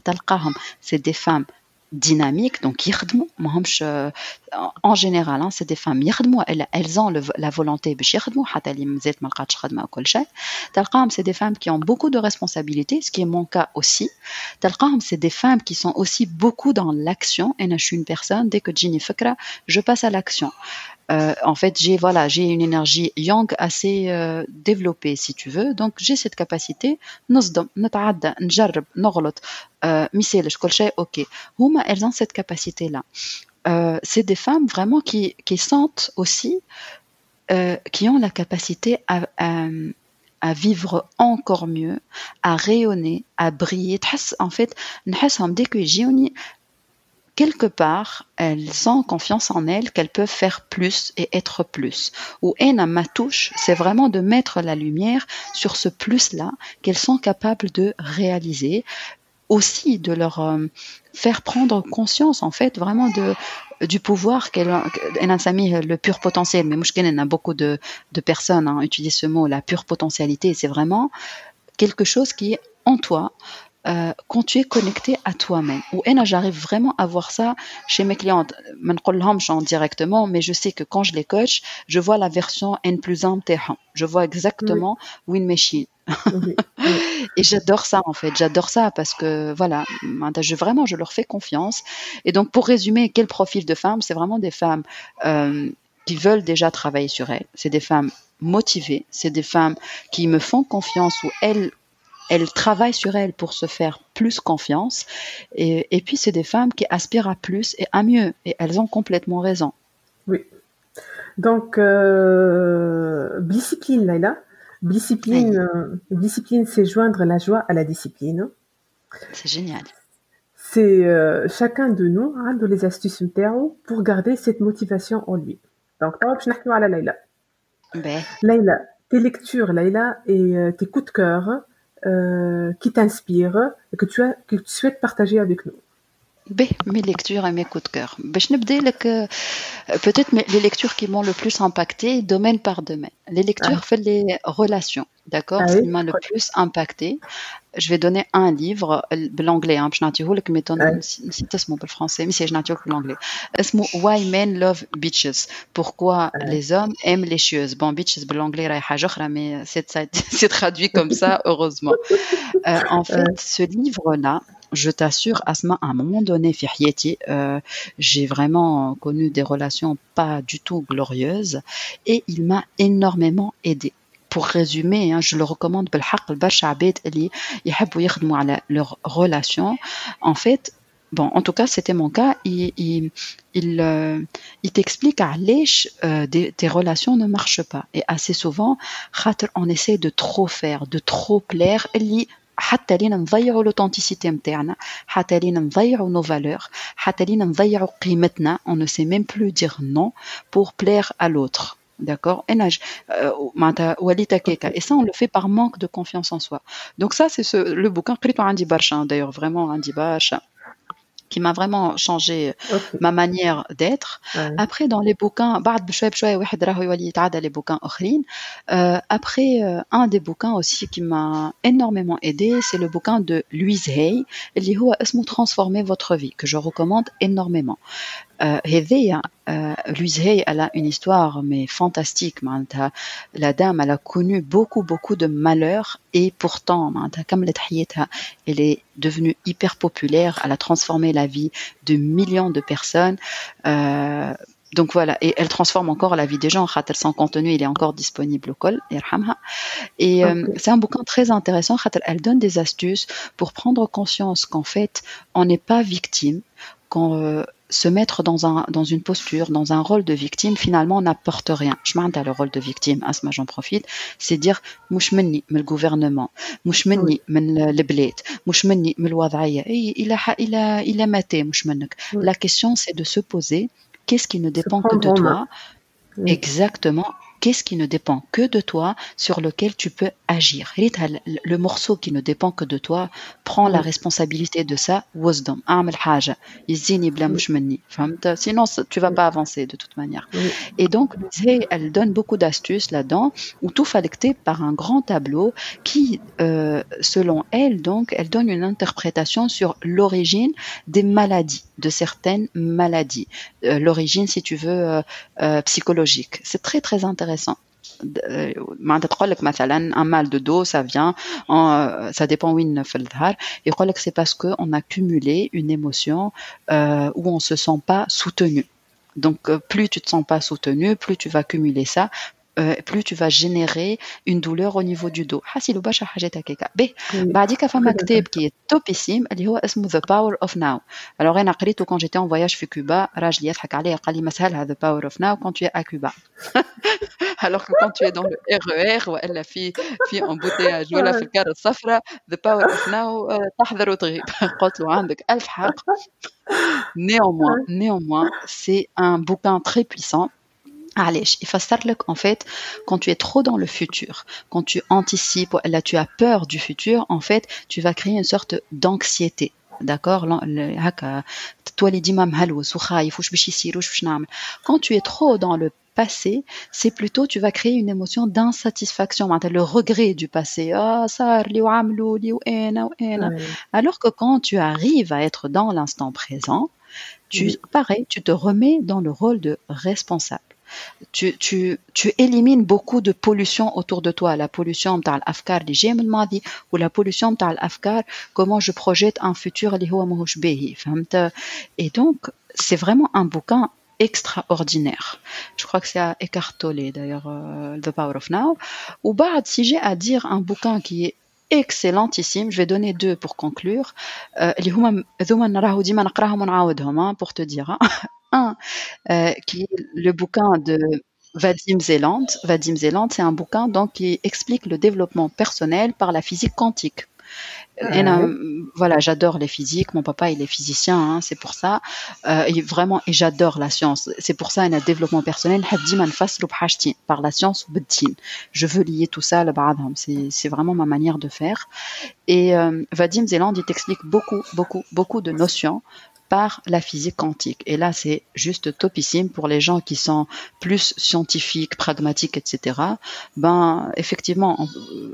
c'est des femmes dynamiques, donc euh, en général, hein, c'est des femmes elles, elles ont la volonté c'est des femmes qui ont beaucoup de responsabilités, ce qui est mon cas aussi. c'est des femmes qui sont aussi beaucoup dans l'action. Et je suis une personne, dès que je passe à l'action. Euh, en fait, j'ai voilà, j'ai une énergie yang assez euh, développée, si tu veux. Donc, j'ai cette capacité. نصدم نتعدى نجرب نغلط مثالش كل شيء ok. هما elles ont cette capacité là. Euh, c'est des femmes vraiment qui, qui sentent aussi, euh, qui ont la capacité à, à, à, vivre encore mieux, à rayonner, à briller. En fait, dès que quelque part, elles ont confiance en elles qu'elles peuvent faire plus et être plus. Ou Ena ma touche, c'est vraiment de mettre la lumière sur ce plus-là qu'elles sont capables de réaliser, aussi de leur euh, faire prendre conscience en fait vraiment de du pouvoir qu'elle a le pur potentiel. Mais il a beaucoup de, de personnes hein, utilisent ce mot la pure potentialité. C'est vraiment quelque chose qui est en toi euh, quand tu es connecté à toi-même. Ou j'arrive vraiment à voir ça chez mes clientes. Je directement, mais je sais que quand je les coach, je vois la version N plus 1 Je vois exactement où une machine. <laughs> et j'adore ça en fait, j'adore ça parce que voilà, je, vraiment je leur fais confiance. Et donc pour résumer, quel profil de femmes? C'est vraiment des femmes euh, qui veulent déjà travailler sur elles. C'est des femmes motivées, c'est des femmes qui me font confiance ou elles elles travaillent sur elles pour se faire plus confiance. Et, puis, c'est des femmes qui aspirent à plus et à mieux. Et elles ont complètement raison. Oui. Donc, euh, discipline, Laila. Discipline, euh, discipline, c'est joindre la joie à la discipline. C'est génial. C'est euh, chacun de nous hein, les astuces pour garder cette motivation en lui. Donc, je vais à Laila. Ben. Laila, tes lectures, Laila, et tes coups de cœur, euh, qui t'inspire et que tu, as, que tu souhaites partager avec nous mes lectures et mes coups de cœur. Euh, peut-être les lectures qui m'ont le plus impacté, domaine par domaine. Les lectures, ah. fait les relations, d'accord ah, qui m'a le plus impacté. Je vais donner un livre, l'anglais, hein, je n'ai pas mais c'est le français, mais c'est je n'ai l'anglais. C'est Why Men Love Beaches? Pourquoi les hommes aiment les chieuses? Bon, beaches, l'anglais, mais <laughs> c'est traduit comme ça, heureusement. Euh, en <laughs> fait, ce livre-là, je t'assure, Asma, à un moment donné, euh, j'ai vraiment connu des relations pas du tout glorieuses et il m'a énormément aidé Pour résumer, hein, je le recommande leur relation. En fait, bon, en tout cas, c'était mon cas. Il, il, il, euh, il t'explique à l'èche euh, tes relations ne marchent pas. Et assez souvent, on essaie de trop faire, de trop plaire. حتى لينا نضيعوا l'authenticité نتاعنا حتى لينا نضيعوا nos valeurs حتى لينا نضيعوا قيمتنا on ne sait même plus dire non pour plaire à l'autre D'accord? Et ça, on le fait par manque de confiance en soi. Donc ça, c'est ce, le bouquin, d'ailleurs, vraiment, Andy Bacha qui m'a vraiment changé ma manière d'être. Après, dans les bouquins, les bouquins euh, après, euh, un des bouquins aussi qui m'a énormément aidé, c'est le bouquin de Louise Hay, Transformer votre vie, que je recommande énormément. Euh, euh, Hay, elle a une histoire mais fantastique. La dame, elle a connu beaucoup, beaucoup de malheurs et pourtant, elle est devenue hyper populaire. Elle a transformé la vie de millions de personnes. Euh, donc voilà, et elle transforme encore la vie des gens. Son contenu, il est encore disponible au col. Et c'est un bouquin très intéressant. Elle donne des astuces pour prendre conscience qu'en fait, on n'est pas victime, qu'on se mettre dans, un, dans une posture, dans un rôle de victime, finalement, n'apporte rien. Je m'en le rôle de victime, Asma, j'en profite, c'est dire, mouch menni, le gouvernement, mouch menni, le bled, mouch menni, le wadaya, il a, il a, il a maté, mouch La question, c'est de se poser, qu'est-ce qui ne dépend que de toi? Exactement qu'est-ce qui ne dépend que de toi sur lequel tu peux agir. Le morceau qui ne dépend que de toi, prends la responsabilité de ça. Wisdom, Sinon, tu vas pas avancer de toute manière. Et donc, elle donne beaucoup d'astuces là-dedans, où tout fait par un grand tableau qui, euh, selon elle, donc, elle donne une interprétation sur l'origine des maladies de certaines maladies. Euh, l'origine, si tu veux, psychologique. C'est très très intéressant. un mal de dos ça vient ça dépend où il et que c'est parce qu'on a cumulé une émotion où on se sent pas soutenu donc plus tu te sens pas soutenu plus tu vas cumuler ça euh, plus tu vas générer une douleur au niveau du dos حاسيلو برشا حاجات هكاكا باهي بعديك فما كتاب كي توبيسيم اللي هو اسمه The Power of Now alors انا قريته quand j'étais en voyage في كوبا راجلي يضحك عليا قال لي ما سهلها The Power of Now quand tu es à Cuba <laughs> alors que quand tu es dans le RER والا في في embouteillage ولا في الكار الصفراء The Power of Now <laughs> تحضر وتغيب قلت له عندك ألف حق <laughs> néanmoins néanmoins c'est un bouquin très puissant Allez, il faut en fait, quand tu es trop dans le futur, quand tu anticipes, là tu as peur du futur, en fait, tu vas créer une sorte d'anxiété. D'accord? Quand tu es trop dans le passé, c'est plutôt tu vas créer une émotion d'insatisfaction, le regret du passé. Ah, Alors que quand tu arrives à être dans l'instant présent, tu, pareil, tu te remets dans le rôle de responsable tu, tu, tu élimines beaucoup de pollution autour de toi. La pollution de l'afkar li ou la pollution de l'afkar, comment je projette un futur Et donc, c'est vraiment un bouquin extraordinaire. Je crois que c'est à Eckhart d'ailleurs, euh, The Power of Now. Ou bah, si j'ai à dire un bouquin qui est excellentissime, je vais donner deux pour conclure. Euh, pour te dire. Hein. Un euh, qui est le bouquin de Vadim Zeland. Vadim Zeland, c'est un bouquin donc qui explique le développement personnel par la physique quantique. Et, voilà, j'adore les physiques. Mon papa, il est physicien, hein, c'est pour ça. Euh, et vraiment, et j'adore la science. C'est pour ça, il a développement personnel. Par la science, je veux lier tout ça à C'est vraiment ma manière de faire. Et euh, Vadim Zeland, il t'explique beaucoup, beaucoup, beaucoup de notions par la physique quantique. Et là, c'est juste topissime pour les gens qui sont plus scientifiques, pragmatiques, etc. Ben, effectivement,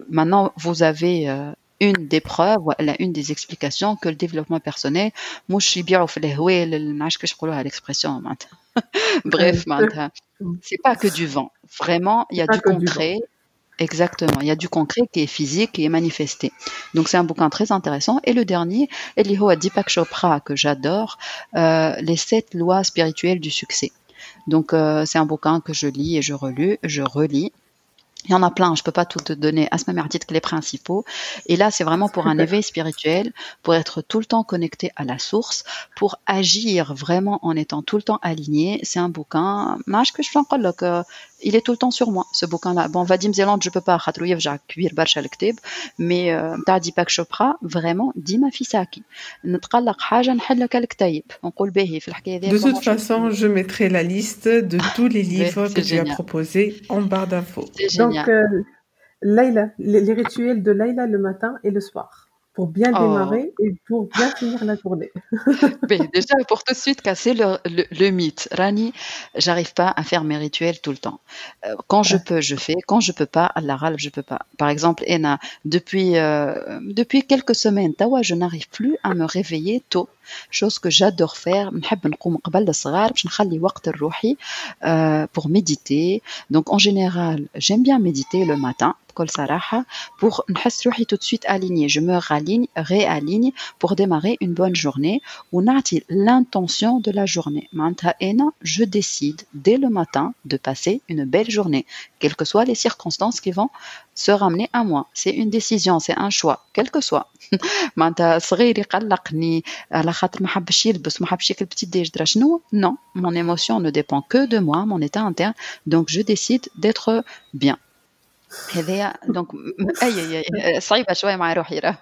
maintenant, vous avez euh, une des preuves, une des explications que le développement personnel, l'expression, <laughs> Bref, c'est pas que du vent. Vraiment, il y a du concret. Exactement. Il y a du concret qui est physique, qui est manifesté. Donc c'est un bouquin très intéressant. Et le dernier, Eliho Deepak Chopra, que j'adore, euh, Les sept lois spirituelles du succès. Donc euh, c'est un bouquin que je lis et je relis, je relis. Il y en a plein, je peux pas tout te donner. Asma Merdit que les principaux. Et là, c'est vraiment pour un éveil spirituel, pour être tout le temps connecté à la source, pour agir vraiment en étant tout le temps aligné. C'est un bouquin. que je il est tout le temps sur moi, ce bouquin-là. Bon, Vadim Zeland, je peux pas, mais euh, t'as dit Chopra, vraiment, ma Fisaki. De toute façon, je mettrai la liste de tous les livres que tu as proposés en barre d'infos. Donc, euh, Laila, les rituels de Laila le matin et le soir pour bien oh. démarrer et pour bien finir la journée. <laughs> Déjà, pour tout de suite casser le, le, mythe, Rani, j'arrive pas à faire mes rituels tout le temps. Euh, quand je peux, je fais. Quand je peux pas, Allah râle, je peux pas. Par exemple, Ena, depuis, euh, depuis quelques semaines, tawa, je n'arrive plus à me réveiller tôt. Chose que j'adore faire. Euh, pour méditer. Donc, en général, j'aime bien méditer le matin pour tout de suite aligné je me raligne réaligne pour démarrer une bonne journée ou l'intention de la journée. je décide dès le matin de passer une belle journée. Quelles que soient les circonstances qui vont se ramener à moi. C'est une décision c'est un choix quel que soit. <laughs> non. Mon émotion ne dépend que de moi mon état interne. Donc je décide d'être bien هذايا <laughs> دونك اي اي صعيبه شويه مع روحي راه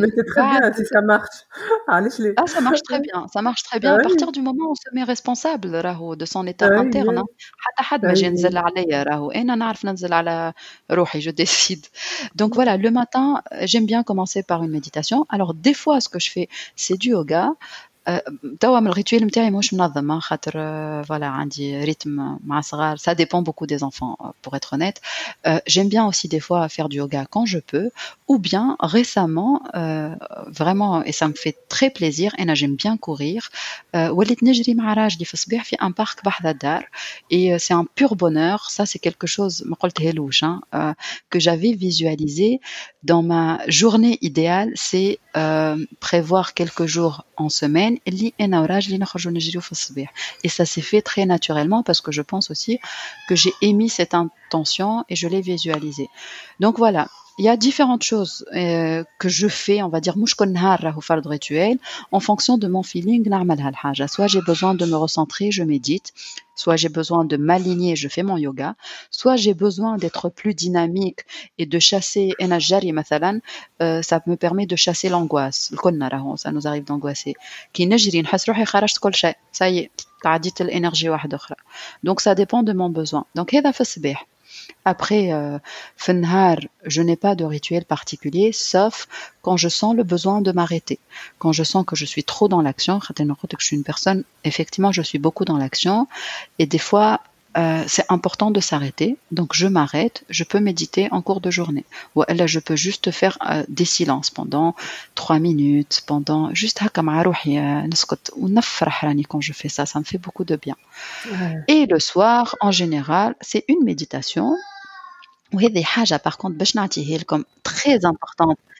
Mais c'est très bien si ça marche. <laughs> علاش ليه؟ Ah, ça marche très <laughs> bien, ça marche très bien. À partir du moment où on se met responsable راهو de son état interne. حتى حد ما جا نزل عليا راهو انا نعرف ننزل على روحي je décide. Donc voilà, le matin, j'aime bien commencer par une méditation. Alors des fois, ce que je fais, c'est du yoga. توا من الريتويل نتاعي ماهوش منظم خاطر فوالا عندي ريتم مع صغار ça dépend beaucoup des enfants pour être honnête j'aime bien aussi des fois faire du yoga quand je peux ou bien récemment vraiment et ça me fait très plaisir et j'aime bien courir وليت نجري مع راجلي في الصباح في un parc بحذا الدار et c'est un pur bonheur ça c'est quelque chose ما قلتهالوش que j'avais visualisé dans ma journée idéale c'est prévoir quelques jours en semaine et ça s'est fait très naturellement parce que je pense aussi que j'ai émis cette intention et je l'ai visualisé. Donc voilà, il y a différentes choses euh, que je fais, on va dire, en fonction de mon feeling. Soit j'ai besoin de me recentrer, je médite. Soit j'ai besoin de m'aligner, je fais mon yoga. Soit j'ai besoin d'être plus dynamique et de chasser euh, ça me permet de chasser l'angoisse. Ça nous arrive d'angoisser. Ça y est, Donc ça dépend de mon besoin. Donc, après, euh, je n'ai pas de rituel particulier, sauf quand je sens le besoin de m'arrêter. Quand je sens que je suis trop dans l'action, je suis une personne, effectivement, je suis beaucoup dans l'action, et des fois, euh, c'est important de s'arrêter. Donc je m'arrête, je peux méditer en cours de journée. Ou là, je peux juste faire euh, des silences pendant trois minutes, pendant juste quand je fais ça, ça me fait beaucoup de bien. Et le soir, en général, c'est une méditation. Oui, des haja par contre, comme très importante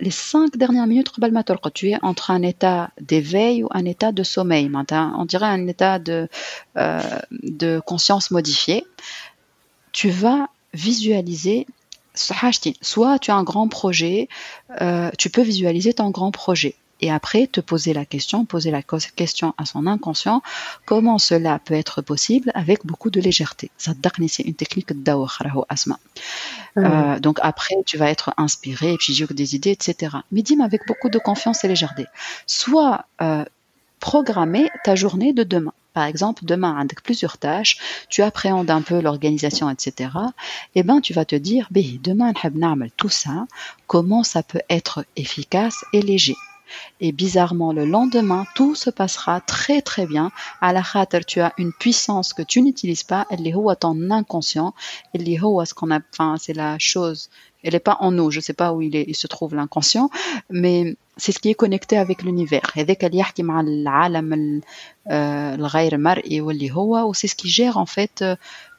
les cinq dernières minutes tu es entre un état d'éveil ou un état de sommeil on dirait un état de euh, de conscience modifiée tu vas visualiser soit tu as un grand projet euh, tu peux visualiser ton grand projet et après te poser la question, poser la question à son inconscient, comment cela peut être possible avec beaucoup de légèreté. c'est une technique asma. Euh, donc après, tu vas être inspiré, et puis j'ai des idées, etc. Mais dis avec beaucoup de confiance et légèreté. Soit euh, programmer ta journée de demain. Par exemple, demain, avec plusieurs tâches, tu appréhendes un peu l'organisation, etc. Et eh ben, tu vas te dire, demain, tout ça, comment ça peut être efficace et léger. Et bizarrement, le lendemain, tout se passera très très bien. À la tu as une puissance que tu n'utilises pas. Elle est à ton inconscient. Elle est ce qu'on a, enfin, c'est la chose. Elle n'est pas en nous. Je ne sais pas où il, est, il se trouve l'inconscient, mais c'est ce qui est connecté avec l'univers. Et c'est ce qui gère en fait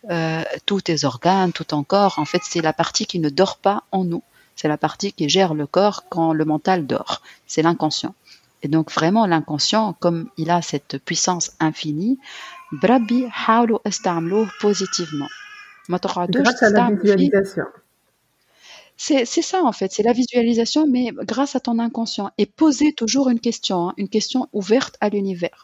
euh, tous tes organes, tout ton corps. En fait, c'est la partie qui ne dort pas en nous c'est la partie qui gère le corps quand le mental dort. C'est l'inconscient. Et donc vraiment l'inconscient, comme il a cette puissance infinie, brabi haulu positivement. Grâce à la visualisation. C'est ça en fait, c'est la visualisation, mais grâce à ton inconscient. Et poser toujours une question, hein, une question ouverte à l'univers.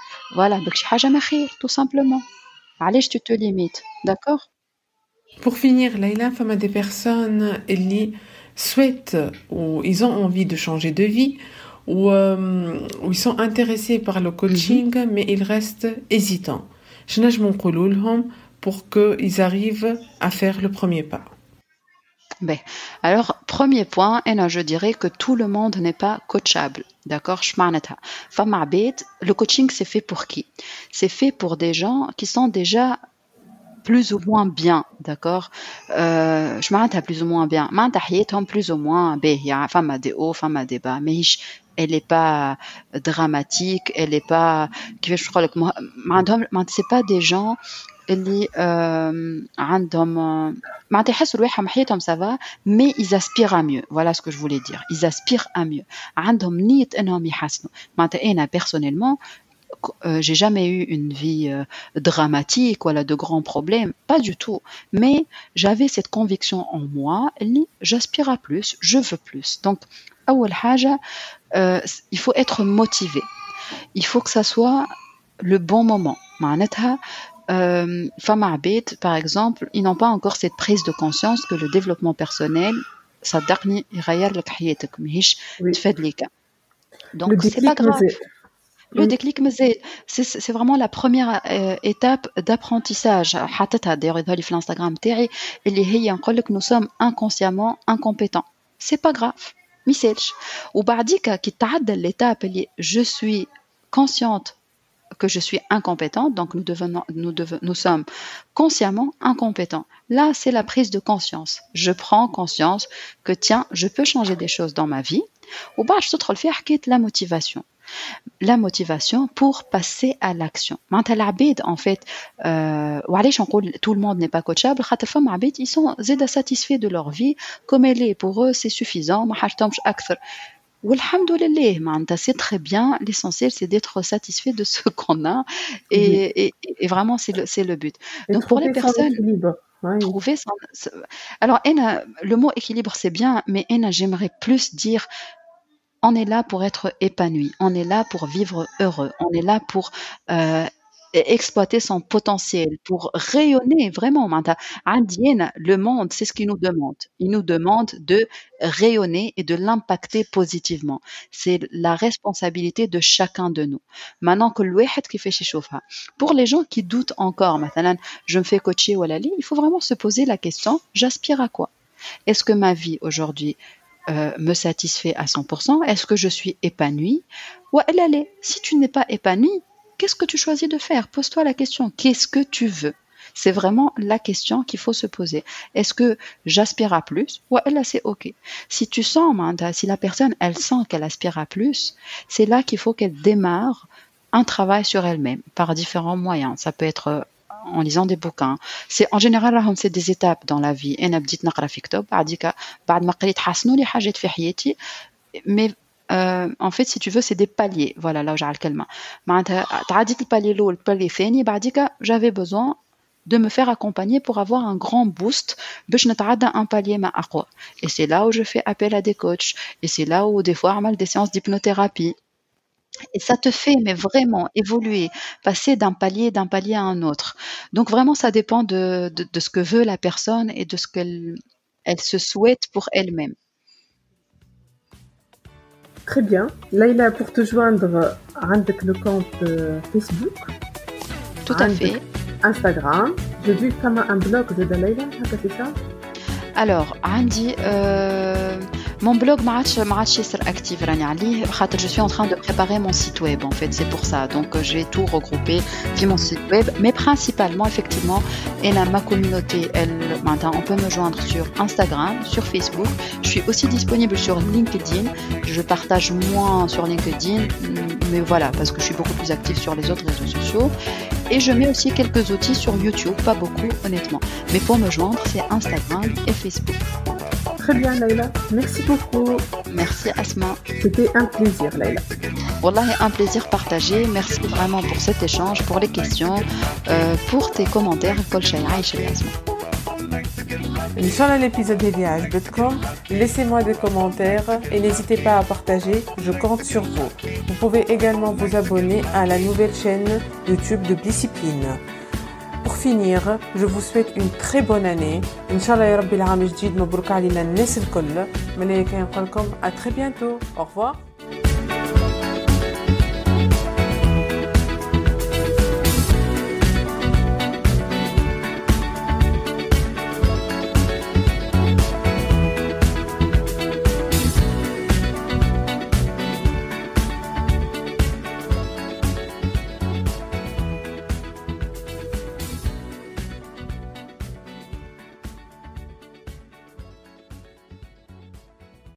voilà, donc tout simplement. Allez, tu te limites, d'accord? Pour finir, Laïla, femme des personnes qui souhaitent ou ils ont envie de changer de vie ou, euh, ils sont intéressés par le coaching, mhm. mais ils restent hésitants. Je nage mon pour qu'ils arrivent à faire le premier pas. Ben, alors, premier point, et je dirais que tout le monde n'est pas coachable. D'accord Le coaching, c'est fait pour qui? C'est fait pour des gens qui sont déjà plus ou moins bien, d'accord? Euh, Je plus ou moins bien. plus ou moins bien. Femme a des hauts, femme a des bas. Mais elle n'est pas dramatique, elle n'est pas. C'est pas des gens اللي آم، عندهم آم، معناتها يحسوا رواحهم حياتهم سافا مي ils aspirent à mieux voilà ce que je voulais dire ils aspirent à mieux عندهم نية انهم يحسنوا معناتها انا personnellement euh, j'ai jamais eu une vie euh, dramatique voilà de grands problèmes pas du tout mais j'avais cette conviction en moi اللي j'aspire à plus je veux plus donc أول حاجة euh, il faut être motivé il faut que ça soit le bon moment معناتها euh, فما عباد par exemple ils n'ont pas encore cette prise de conscience que le développement personnel صدقني يغير لك حياتك ماهيش Oui. تفاد ليك Le donc c'est pas déclic grave مازال. le Mm. déclic مازال c'est c'est vraiment la première euh, étape d'apprentissage حطيتها d'ailleurs يظهر لي في الانستغرام تاعي اللي هي نقول لك nous sommes inconsciemment incompétents c'est pas grave ما يسالش وبعديك كي تعدى l'étape اللي je suis consciente que je suis incompétente, donc nous, sommes consciemment incompétents. Là, c'est la prise de conscience. Je prends conscience que, tiens, je peux changer des choses dans ma vie, ou bah, je te faire quitte la motivation. La motivation pour passer à l'action. en fait, euh, tout le monde n'est pas coachable. Ils sont satisfaits de leur vie. Comme elle est pour eux, c'est suffisant c'est très bien. L'essentiel, c'est d'être satisfait de ce qu'on a. Et, vraiment, c'est le, but. Donc, pour les personnes. Trouver. Alors, le mot équilibre, c'est bien, mais j'aimerais plus dire on est là pour être épanoui, on est là pour vivre heureux, on est là pour euh, exploiter son potentiel, pour rayonner vraiment. Indienne, le monde, c'est ce qu'il nous demande. Il nous demande de rayonner et de l'impacter positivement. C'est la responsabilité de chacun de nous. Maintenant que qui fait. Pour les gens qui doutent encore, maintenant, je me fais coacher ou il faut vraiment se poser la question, j'aspire à quoi? Est-ce que ma vie aujourd'hui, euh, me satisfait à 100% Est-ce que je suis épanouie? Ou ouais, elle. Si tu n'es pas épanouie, Qu'est-ce que tu choisis de faire? Pose-toi la question. Qu'est-ce que tu veux? C'est vraiment la question qu'il faut se poser. Est-ce que j'aspire à plus? Ou elle c'est ok. Si tu sens, si la personne elle sent qu'elle aspire à plus, c'est là qu'il faut qu'elle démarre un travail sur elle-même par différents moyens. Ça peut être euh, en lisant des bouquins. C'est en général c'est des étapes dans la vie. mais en fait si tu veux c'est des paliers voilà là وجع الكلمة معناتها تعديت البالي الأول البالي الثاني بعديك j'avais besoin de me faire accompagner pour avoir un grand boost باش نتعدى un palier ما أقوى et c'est là où je fais appel à des coachs et c'est là où des fois عمل des séances d'hypnothérapie et ça te fait mais vraiment évoluer, passer d'un palier d'un palier à un autre. Donc vraiment ça dépend de, de, de ce que veut la personne et de ce qu'elle elle se souhaite pour elle-même. Très bien. Laïla, pour te joindre, عندك le compte euh, Facebook, Tout à عندك fait. Instagram. J'ai vu comme un blog de Laïla, هكا c'est ça Alors, عندي euh, mon blog ما عادش ما عادش ياسر actif راني عليه خاطر je suis en train de préparer mon site web en fait, c'est pour ça. Donc euh, je vais tout regrouper via mon site web, mais principalement effectivement, et là, ma communauté, elle maintenant on peut me joindre sur Instagram, sur Facebook. Je suis aussi disponible sur LinkedIn. Je partage moins sur LinkedIn, mais voilà, parce que je suis beaucoup plus active sur les autres réseaux sociaux. Et je mets aussi quelques outils sur YouTube, pas beaucoup honnêtement. Mais pour me joindre, c'est Instagram et Facebook. très bien, Leïla. Merci beaucoup. Merci, Asma. C'était un plaisir, Leïla. Voilà, un plaisir partagé. Merci vraiment pour cet échange, pour les questions, euh, pour tes commentaires. Paul Chaya et Asma. Inch'Allah, l'épisode. Laissez-moi des commentaires et n'hésitez pas à partager. Je compte sur vous. Vous pouvez également vous abonner à la nouvelle chaîne YouTube de Discipline Pour finir, je vous souhaite une très bonne année. Inch'Allah يا ربي العام جديد مبروك علينا الناس الكل. من هيك نقول لكم à très bientôt. Au revoir.